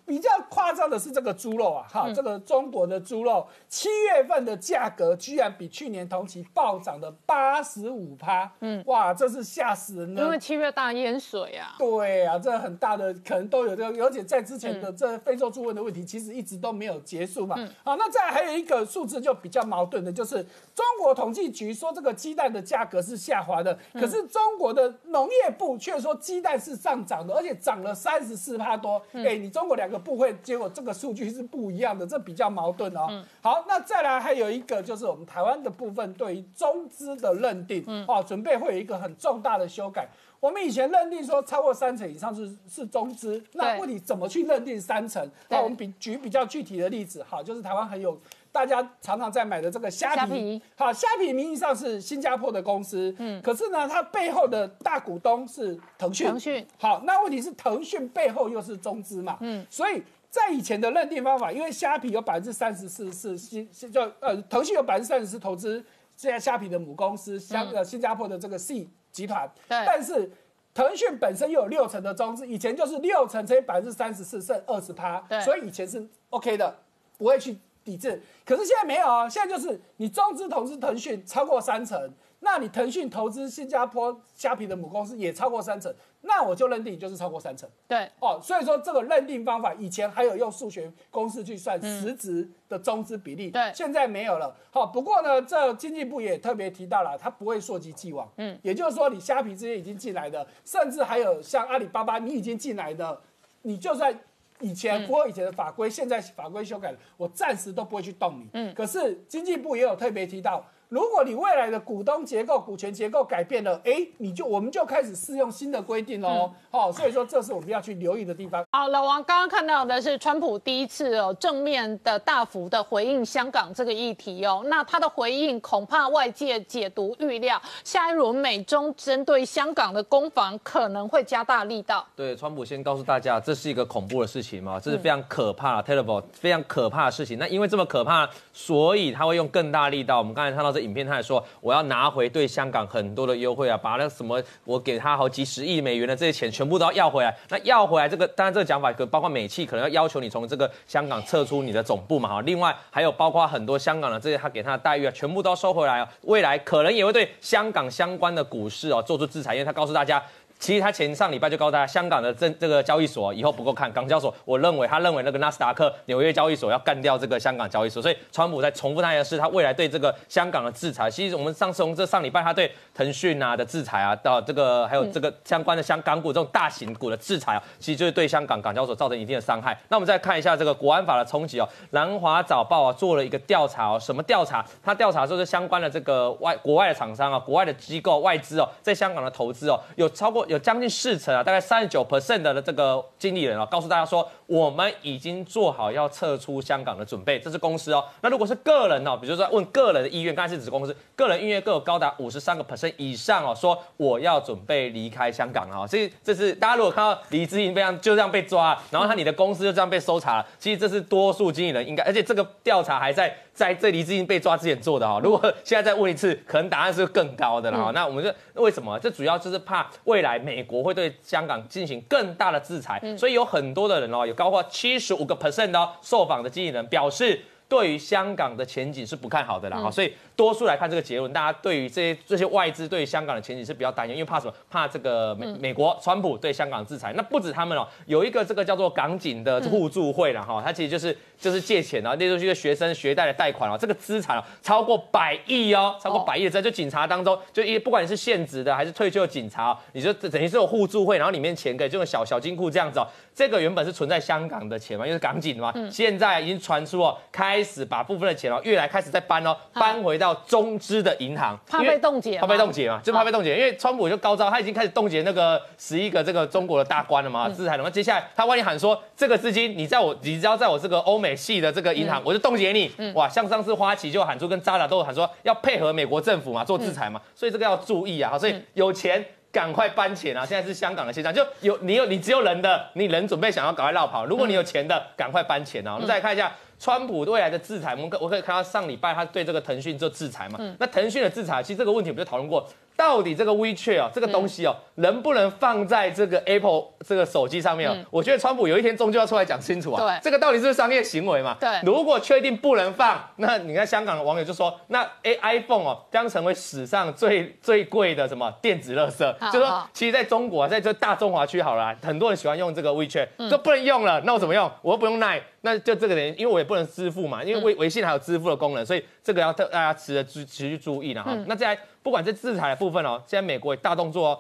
比较夸张的是这个猪肉啊，哈，这个中国的猪肉七月份的价格居然比去年同期暴涨的八十五趴，嗯，哇，这是吓死人了。因为七月大淹水啊。对啊，这很大的可能都有这个，而且在之前的这非洲猪瘟的问题，其实一直都没有结束嘛。好，那再还有一个数字就比较矛盾的，就是中国统计局说这个鸡蛋的价格是下滑的，可是中国的农业部却说鸡蛋是上涨的，而且涨了三十四趴多。哎，你中国两个。部会，结果这个数据是不一样的，这比较矛盾哦。好，那再来还有一个就是我们台湾的部分对于中资的认定，哦，准备会有一个很重大的修改。我们以前认定说超过三成以上是是中资，那问题怎么去认定三成？那我们比举比较具体的例子，好，就是台湾很有大家常常在买的这个虾皮，好，虾皮名义上是新加坡的公司，嗯，可是呢，它背后的大股东是腾讯，腾讯，好，那问题是腾讯背后又是中资嘛，嗯，所以在以前的认定方法，因为虾皮有百分之三十四是新，叫呃，腾讯有百分之三十是投资现在虾皮的母公司，香呃新加坡的这个 C。集团，但是腾讯本身又有六成的中资，以前就是六成乘以百分之三十四，剩二十趴，所以以前是 OK 的，不会去抵制。可是现在没有啊，现在就是你中资投资腾讯超过三成。那你腾讯投资新加坡虾皮的母公司也超过三成，那我就认定就是超过三成。对，哦，所以说这个认定方法以前还有用数学公式去算实质的中资比例，对，现在没有了。好，不过呢，这经济部也特别提到了，它不会溯及既往。嗯，也就是说，你虾皮这些已经进来的，甚至还有像阿里巴巴，你已经进来的，你就算以前符合以前的法规，现在法规修改了，我暂时都不会去动你。嗯，可是经济部也有特别提到。如果你未来的股东结构、股权结构改变了，哎，你就我们就开始适用新的规定喽。好，所以说这是我们要去留意的地方。好，老王刚刚看到的是川普第一次哦正面的大幅的回应香港这个议题哦，那他的回应恐怕外界解读预料，下一轮美中针对香港的攻防可能会加大力道。对，川普先告诉大家，这是一个恐怖的事情嘛，这是非常可怕、terrible、非常可怕的事情。那因为这么可怕，所以他会用更大力道。我们刚才看到这影片，他也说我要拿回对香港很多的优惠啊，把那什么我给他好几十亿美元的这些钱全部都要要回来。那要回来这个，当然这个讲法可包括美企可能要要求你从这个香港撤出你的总部嘛哈。另外还有包括很多香港的这些他给他的待遇啊，全部都要收回来啊。未来可能也会对香港相关的股市啊做出制裁，因为他告诉大家。其实他前上礼拜就告诉大家，香港的这这个交易所以后不够看，港交所，我认为他认为那个纳斯达克纽约交易所要干掉这个香港交易所，所以川普在重复那件事，他未来对这个香港的制裁。其实我们上次从这上礼拜他对腾讯啊的制裁啊，到这个还有这个相关的香港股这种大型股的制裁啊，其实就是对香港港交所造成一定的伤害。那我们再看一下这个国安法的冲击哦，南华早报啊做了一个调查哦，什么调查？他调查说是相关的这个外国外的厂商啊，国外的机构外资哦，在香港的投资哦，有超过有将近四成。啊，大概三十九 percent 的这个经理人啊，告诉大家说，我们已经做好要撤出香港的准备。这是公司哦。那如果是个人哦，比如说问个人的意愿，刚才是指公司个人意愿各有高达五十三个 percent 以上哦，说我要准备离开香港啊。所以这是大家如果看到李志英这样就这样被抓，然后他你的公司就这样被搜查了，其实这是多数经理人应该，而且这个调查还在在这黎智英被抓之前做的哈。如果现在再问一次，可能答案是更高的了哈。那我们就为什么？这主要就是怕未来美国会对。香港进行更大的制裁，所以有很多的人哦，有高过七十五个 percent 的受访的经纪人表示，对于香港的前景是不看好的啦。哈，所以多数来看这个结论，大家对于这些这些外资对于香港的前景是比较担忧，因为怕什么？怕这个美美国川普对香港制裁。那不止他们哦，有一个这个叫做港警的互助会了哈，它其实就是就是借钱啊，那就是一个学生学贷的贷款哦，这个资产哦超过百亿哦，超过百亿的，就警察当中就一不管你是现职的还是退休的警察，你就等于是有互助会，然后里面钱可以这种小小金库这样子哦。这个原本是存在香港的钱嘛，因为是港警嘛，现在已经传出哦，开始把部分的钱哦，越来开始在搬哦，搬回到中资的银行，怕被冻结，怕被冻结嘛，就怕被冻结，因为川普就高招，他已经开始冻结那个十一个这个中国的大官了嘛，制裁了嘛，接下来他万一喊说这个资金你在我，你只要在我这个欧美系的这个银行，我就冻结你，哇，像上次花旗就喊出跟渣打都喊说要配合美国政府嘛做制裁嘛，所以这个要注意啊，所以有钱。赶快搬钱啊！现在是香港的现象，就有你有你只有人的，你人准备想要赶快绕跑。如果你有钱的，赶快搬钱啊！我们再看一下川普未来的制裁，我们可我可以看到上礼拜他对这个腾讯做制裁嘛？那腾讯的制裁，其实这个问题我们就讨论过。到底这个 WeChat 哦，这个东西哦，能不能放在这个 Apple 这个手机上面哦？我觉得川普有一天终究要出来讲清楚啊。对，这个到底是商业行为嘛？对。如果确定不能放，那你看香港的网友就说，那 A iPhone 哦将成为史上最最贵的什么电子垃圾。就说其实在中国，在这大中华区好了，很多人喜欢用这个 WeChat，就不能用了，那我怎么用？我又不用奈，那就这个人，因为我也不能支付嘛，因为微微信还有支付的功能，所以这个要大家持持持续注意了哈。那在不管是制裁的部分哦，现在美国也大动作哦，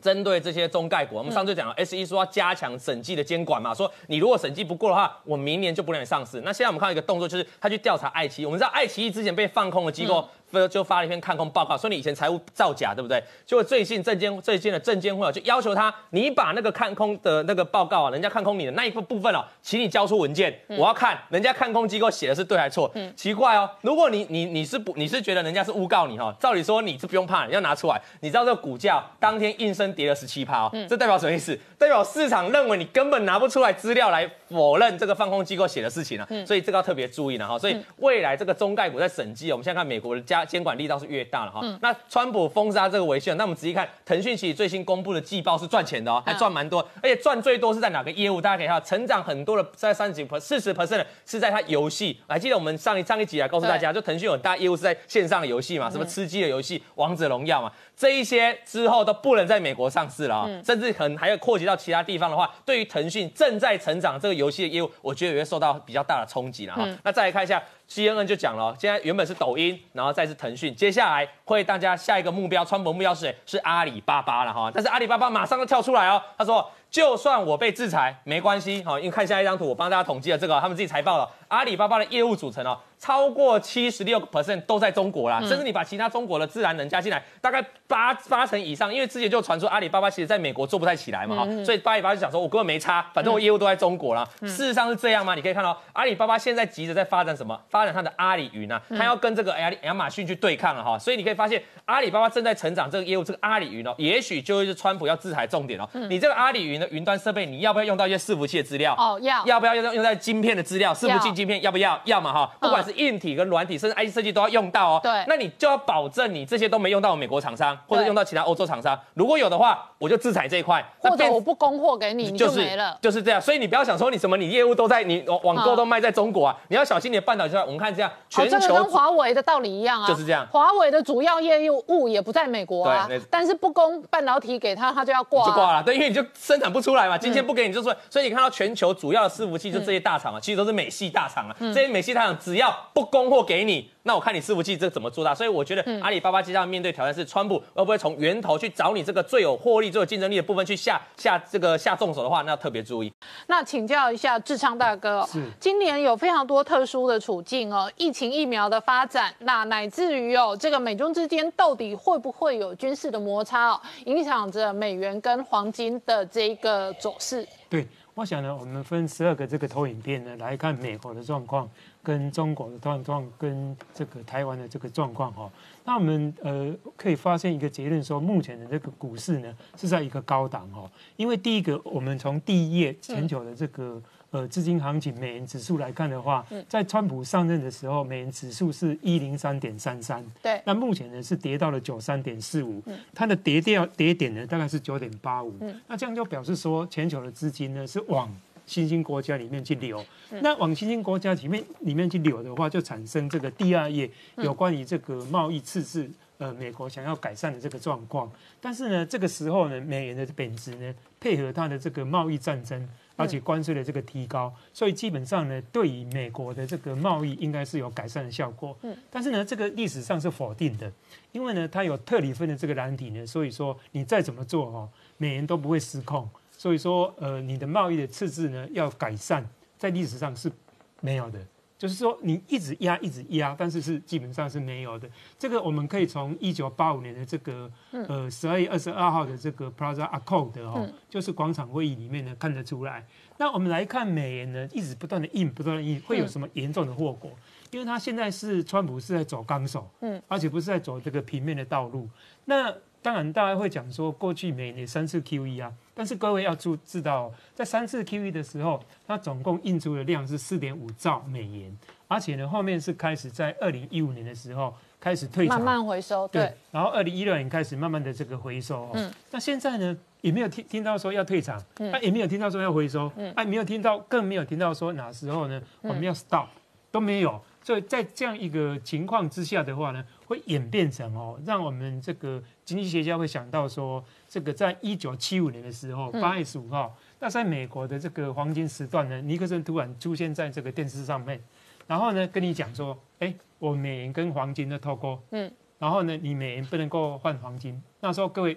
针对这些中概股，我们上次讲了，S E 说要加强审计的监管嘛，说你如果审计不过的话，我明年就不让你上市。那现在我们看到一个动作，就是他去调查爱奇艺，我们知道爱奇艺之前被放空的机构。就发了一篇看空报告，说你以前财务造假，对不对？结果最近证监最近的证监会就要求他，你把那个看空的那个报告啊，人家看空你的那一部部分哦，请你交出文件，我要看人家看空机构写的是对还是错。奇怪哦，如果你你你是不你是觉得人家是诬告你哈，照理说你是不用怕，你要拿出来。你知道这个股价当天应声跌了十七趴哦，这代表什么意思？代表市场认为你根本拿不出来资料来否认这个放空机构写的事情了。所以这个要特别注意了哈。所以未来这个中概股在审计，我们现在看美国的加监管力道是越。大了哈，那川普封杀这个微信，那我们仔细看腾讯其实最新公布的季报是赚钱的哦，还赚蛮多，而且赚最多是在哪个业务？大家可以看，成长很多的在三十几四十 percent 是在它游戏。还记得我们上一上一集来告诉大家，就腾讯有很大业务是在线上的游戏嘛，什么吃鸡的游戏、王者荣耀嘛，这一些之后都不能在美国上市了啊，甚至可能还要扩及到其他地方的话，对于腾讯正在成长这个游戏的业务，我觉得也会受到比较大的冲击了哈。那再来看一下 CNN 就讲了，现在原本是抖音，然后再是腾讯，接下来会大家下一个目标，川普目标是谁？是阿里巴巴了哈。但是阿里巴巴马上就跳出来哦，他说。就算我被制裁没关系，好，因为看下一张图，我帮大家统计了这个，他们自己财报了，阿里巴巴的业务组成哦，超过七十六 percent 都在中国啦，甚至你把其他中国的自然人加进来，大概八八成以上，因为之前就传出阿里巴巴其实在美国做不太起来嘛，哈，所以阿里巴巴就想说，我根本没差，反正我业务都在中国啦。事实上是这样吗？你可以看到阿里巴巴现在急着在发展什么？发展它的阿里云啊，它要跟这个亚亚马逊去对抗了哈，所以你可以发现阿里巴巴正在成长这个业务，这个阿里云哦，也许就会是川普要制裁重点哦。你这个阿里云的云端设备，你要不要用到一些伺服器的资料？哦，要。要不要用用在晶片的资料？伺服器晶片要不要？要嘛哈，不管是硬体跟软体，甚至 IC 设计都要用到哦。对。那你就要保证你这些都没用到美国厂商，或者用到其他欧洲厂商。如果有的话，我就制裁这一块。或者我不供货给你，你就没了。就是这样。所以你不要想说你什么，你业务都在你网购都卖在中国啊，你要小心你的半导体。我们看这样，全球跟华为的道理一样啊，就是这样。华为的主要业务也不在美国啊，但是不供半导体给他，他就要挂。就挂了，对，因为你就生产不出来嘛，今天不给你就说，所以你看到全球主要的伺服器就这些大厂啊，其实都是美系大厂啊，这些美系大厂只要不供货给你。那我看你伺服器这怎么做大，所以我觉得阿里巴巴接下来面对挑战是川普会不会从源头去找你这个最有获利、最有竞争力的部分去下下这个下重手的话，那要特别注意。那请教一下志昌大哥，是今年有非常多特殊的处境哦，疫情疫苗的发展，那乃至于哦这个美中之间到底会不会有军事的摩擦哦，影响着美元跟黄金的这个走势？对，我想呢，我们分十二个这个投影片呢来看美国的状况。跟中国的状况，跟这个台湾的这个状况哈，那我们呃可以发现一个结论，说目前的这个股市呢是在一个高档哈，因为第一个，我们从第一页全球的这个呃资金行情美元指数来看的话，在川普上任的时候，美元指数是一零三点三三，对，那目前呢是跌到了九三点四五，它的跌掉跌点呢大概是九点八五，那这样就表示说全球的资金呢是往。新兴国家里面去流，那往新兴国家里面里面去流的话，就产生这个第二页有关于这个贸易赤字，呃，美国想要改善的这个状况。但是呢，这个时候呢，美元的贬值呢，配合它的这个贸易战争，而且关税的这个提高，所以基本上呢，对于美国的这个贸易应该是有改善的效果。嗯，但是呢，这个历史上是否定的，因为呢，它有特里芬的这个难题呢，所以说你再怎么做哦，美元都不会失控。所以说，呃，你的贸易的赤字呢要改善，在历史上是没有的。就是说，你一直压，一直压，但是是基本上是没有的。这个我们可以从一九八五年的这个呃十二月二十二号的这个 Plaza Accord 哈，就是广场会议里面呢看得出来。那我们来看美元呢，一直不断的印，不断的印，会有什么严重的后果？因为它现在是川普是在走钢手，嗯，而且不是在走这个平面的道路。那当然，大家会讲说，过去每年三次 QE 啊，但是各位要注知道，在三次 QE 的时候，它总共印出的量是四点五兆美元，而且呢，后面是开始在二零一五年的时候开始退场，慢慢回收，对，然后二零一六年开始慢慢的这个回收，嗯，那现在呢，也没有听听到说要退场，嗯，也没有听到说要回收，嗯，哎，没有听到，更没有听到说哪时候呢，我们要 stop 都没有。所以在这样一个情况之下的话呢，会演变成哦，让我们这个经济学家会想到说，这个在一九七五年的时候，八月十五号，那在美国的这个黄金时段呢，尼克森突然出现在这个电视上面，然后呢跟你讲说，哎，我美元跟黄金的脱钩，嗯，然后呢你美元不能够换黄金，那时候各位，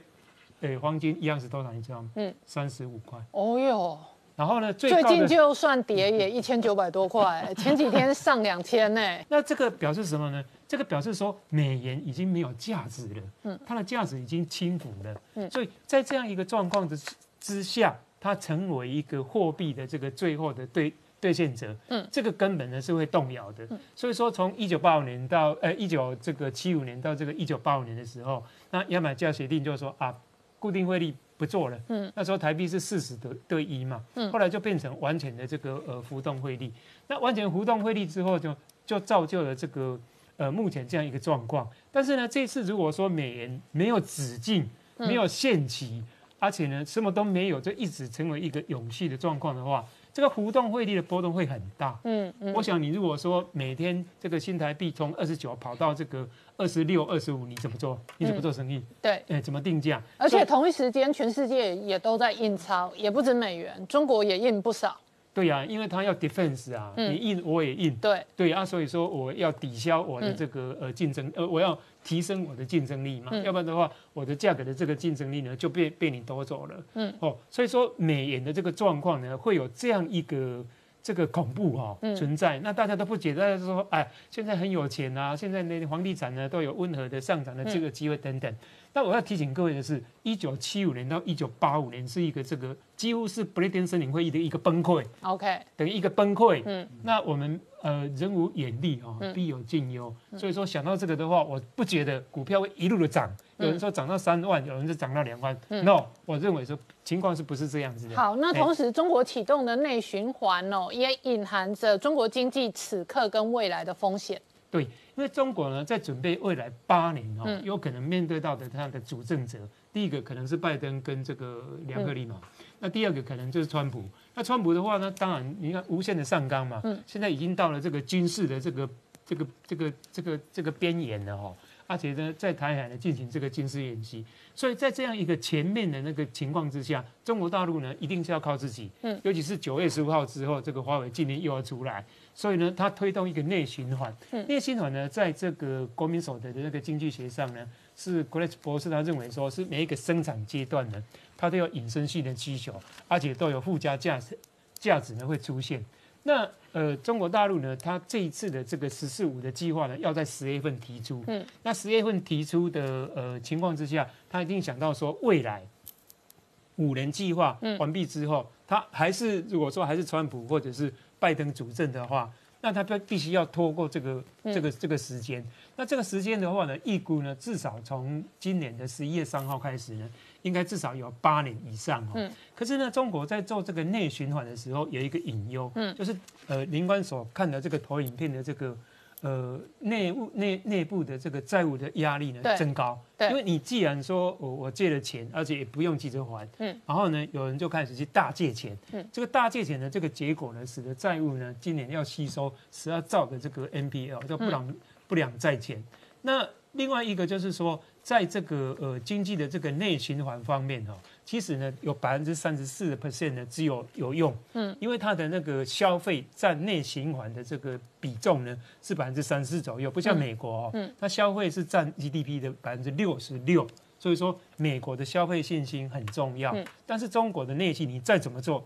哎，黄金一样是多少你知道吗？嗯，三十五块。哦哟。然后呢？最近就算跌也一千九百多块，前几天上两千呢。那这个表示什么呢？这个表示说美元已经没有价值了，嗯，它的价值已经倾覆了，嗯，所以在这样一个状况的之下，它成为一个货币的这个最后的兑兑现者，嗯，这个根本呢是会动摇的。所以说，从一九八五年到呃一九这个七五年到这个一九八五年的时候，那牙买加协定就是说啊，固定汇率。不做了，嗯，那时候台币是四十的对一嘛，嗯，后来就变成完全的这个呃浮动汇率，那完全浮动汇率之后，就就造就了这个呃目前这样一个状况。但是呢，这次如果说美元没有止境，没有限期，而且呢什么都没有，就一直成为一个永续的状况的话。这个浮动汇率的波动会很大，嗯嗯，我想你如果说每天这个新台币从二十九跑到这个二十六、二十五，你怎么做？你怎么做生意？对，哎，怎么定价？而且同一时间，全世界也都在印钞，也不止美元，中国也印不少。对呀、因为他要 defense 啊，嗯。你硬我也硬，对，对啊，所以说我要抵消我的嗯。这个呃竞争，呃，我要提升我的竞争力嘛，嗯。要不然的话，我的价格的这个竞争力呢就被被你夺走了。嗯，哦，所以说美元的这个状况呢，会有这样一个这个恐怖哈、嗯存在，那大家都不解，大家都说，哎，现在很有钱啊，现在那房地产呢都有温和的上涨的这个机会等等。那我要提醒各位的是，一九七五年到一九八五年是一个这个几乎是不列颠森林会议的一个崩溃。OK，等于一个崩溃。嗯那我们呃人无远虑啊嗯，必有近忧。所以说想到这个的话，我不觉得股票会一路的涨。有人说涨到三万，有人说涨到两万。嗯 No，我认为说情况是不是这样子的？好，那哎同时中国启动的内循环哦，也隐含着中国经济此刻跟未来的风险。对，因为中国呢在准备未来八年哦，嗯有可能面对到的它的主政者，第一个可能是拜登跟这个梁克利嘛，嗯那第二个可能就是川普。那川普的话呢，当然你看无限的上纲嘛，嗯。现在已经到了这个军事的这个这个这个这个这个边沿了哦。而且呢，在台海呢进行这个军事演习，所以在这样一个前面的那个情况之下，中国大陆呢一定是要靠自己，嗯。尤其是九月十五号之后，这个华为今年又要出来，所以呢，它推动一个内循环。嗯内循环呢，在这个国民所得的那个经济学上呢，是 Grace 博士他认为说是每一个生产阶段呢，它都有引申性的需求，而且都有附加价值，价值呢会出现。那呃，中国大陆呢，它这一次的这个“十四五”的计划呢，要在十月份提出。嗯，那十月份提出的呃情况之下，他一定想到说，未来五年计划嗯完毕之后，他还是如果说还是川普或者是拜登主政的话，那他必必须要拖过这个嗯这个这个时间。那这个时间的话呢，预估呢，至少从今年的十一月三号开始呢，应该至少有八年以上哦。嗯可是呢，中国在做这个内循环的时候，有一个隐忧，嗯就是呃，林官所看的这个投影片的这个呃内务内内部的这个债务的压力呢增高。对。因为你既然说我我借了钱，而且也不用急着还，嗯，然后呢，有人就开始去大借钱，嗯，这个大借钱的这个结果呢，使得债务呢今年要吸收十二兆的这个 NPL，叫不良、不良债权。那另外一个就是说，在这个呃经济的这个内循环方面哈、哦，其实呢有百分之三十四的 percent 呢只有有用，嗯，因为它的那个消费占内循环的这个比重呢是百分之三四左右，不像美国哦，嗯，它消费是占 GDP 的百分之六十六，所以说美国的消费信心很重要，嗯。但是中国的内需你再怎么做。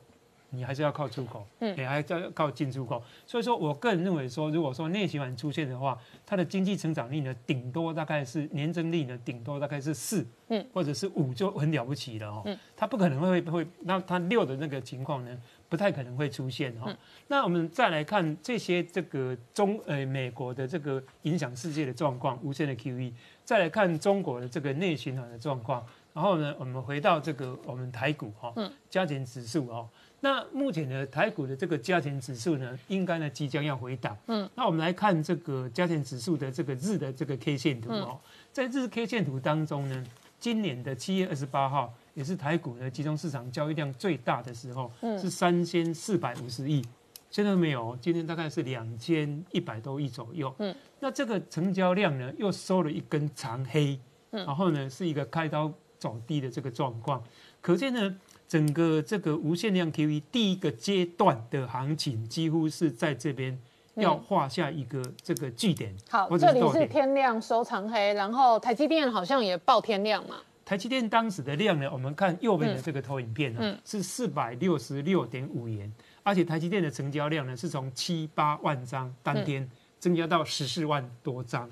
你还是要靠出口，嗯。你还是要靠进出口，所以说我个人认为说，如果说内循环出现的话，它的经济成长率呢，顶多大概是年增率呢，顶多大概是四，嗯，或者是五就很了不起了哦，嗯，它不可能会会，那它六的那个情况呢，不太可能会出现哈、哦。嗯。那我们再来看这些这个中呃美国的这个影响世界的状况，无限的 QE，再来看中国的这个内循环的状况，然后呢，我们回到这个我们台股哈、嗯。加减指数哦。那目前呢，台股的这个加权指数呢，应该呢即将要回档。嗯，那我们来看这个加权指数的这个日的这个 K 线图哦，在日 K 线图当中呢，今年的七月二十八号也是台股呢集中市场交易量最大的时候，嗯是三千四百五十亿。现在没有哦，今天大概是两千一百多亿左右。嗯，那这个成交量呢，又收了一根长黑，嗯然后呢是一个开刀走低的这个状况，可见呢。整个这个无限量 QE 第一个阶段的行情，几乎是在这边要画下一个这个据点。好，或者这里是天亮收长黑，然后台积电好像也爆天亮嘛。台积电当时的量呢，我们看右边的这个投影片呢、嗯是四百六十六点五元，而且台积电的成交量呢是从七八万张当天增加到十四万多张，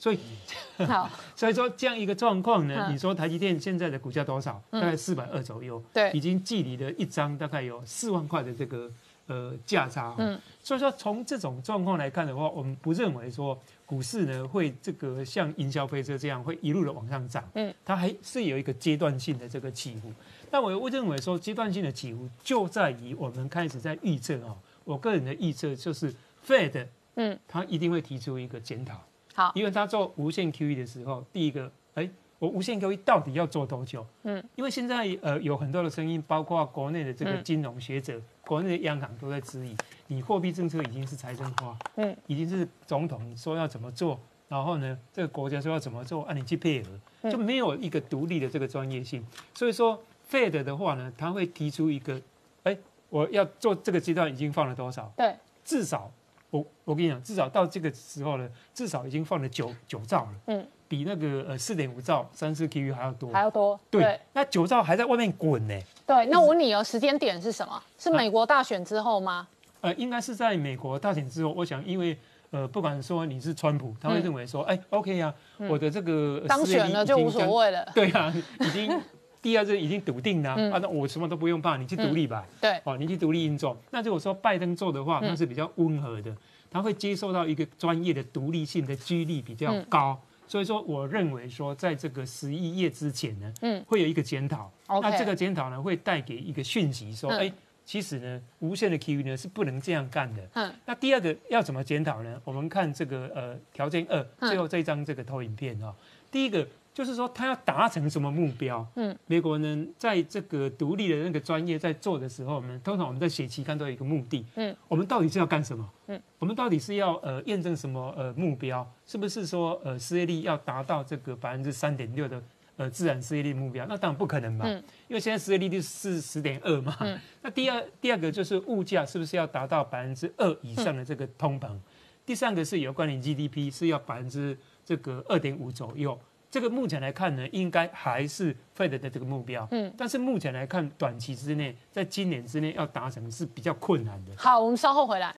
所以好，所以说这样一个状况呢，嗯你说台积电现在的股价多少？大概四百二左右，对已经距离了一张大概有四万块的这个呃价差。嗯，所以说从这种状况来看的话，我们不认为说股市呢会这个像营销飞车这样会一路的往上涨。嗯，它还是有一个阶段性的这个起伏。那我会认为说阶段性的起伏就在于我们开始在预测哦，我个人的预测就是 Fed 嗯，它一定会提出一个检讨。好，因为他做无限 QE 的时候，第一个，哎，我无限 QE 到底要做多久？嗯，因为现在呃有很多的声音，包括国内的这个嗯金融学者、国内的央行都在质疑，你货币政策已经是财政化，嗯，已经是总统说要怎么做，然后呢，这个国家说要怎么做，啊，你去配合，嗯就没有一个独立的这个专业性。所以说，Fed 的话呢，他会提出一个，哎，我要做这个阶段已经放了多少？对，至少我我跟你讲，至少到这个时候呢，至少已经放了九九兆了，嗯，比那个呃四点五兆三四 KU 还要多。还要多。对，那九兆还在外面滚呢。对，那我问你哦，时间点是什么？是美国大选之后吗？呃，应该是在美国大选之后，我想因为。呃，不管说你是川普，他会认为说，哎，OK 呀，我的这个当选了就无所谓了。对啊，已经第二任已经笃定了，啊，那我什么都不用怕，你去独立吧。对，哦，你去独立运作。那如果说拜登做的话，那是比较温和的，他会接受到一个专业的独立性的几率比较高。所以说，我认为说，在这个十一月之前呢，嗯，会有一个检讨。那这个检讨呢，会带给一个讯息说，哎。其实呢，无限的 QE 呢是不能这样干的。嗯，那第二个要怎么检讨呢？我们看这个呃条件二，最后这一张这个投影片啊。第一个就是说，他要达成什么目标？嗯，美国呢在这个独立的那个专业在做的时候呢，通常我们在写期刊都有一个目的。嗯，我们到底是要干什么？嗯，我们到底是要呃验证什么呃目标？是不是说呃失业率要达到这个百分之三点六的？呃，自然失业率目标，那当然不可能嘛，因为现在失业率是十点二嘛。那第二第二个就是物价是不是要达到百分之二以上的这个通膨？第三个是有关于 GDP 是要百分之这个二点五左右。这个目前来看呢，应该还是 Fed 的这个目标。嗯，但是目前来看，短期之内，在今年之内要达成是比较困难的。好，我们稍后回来。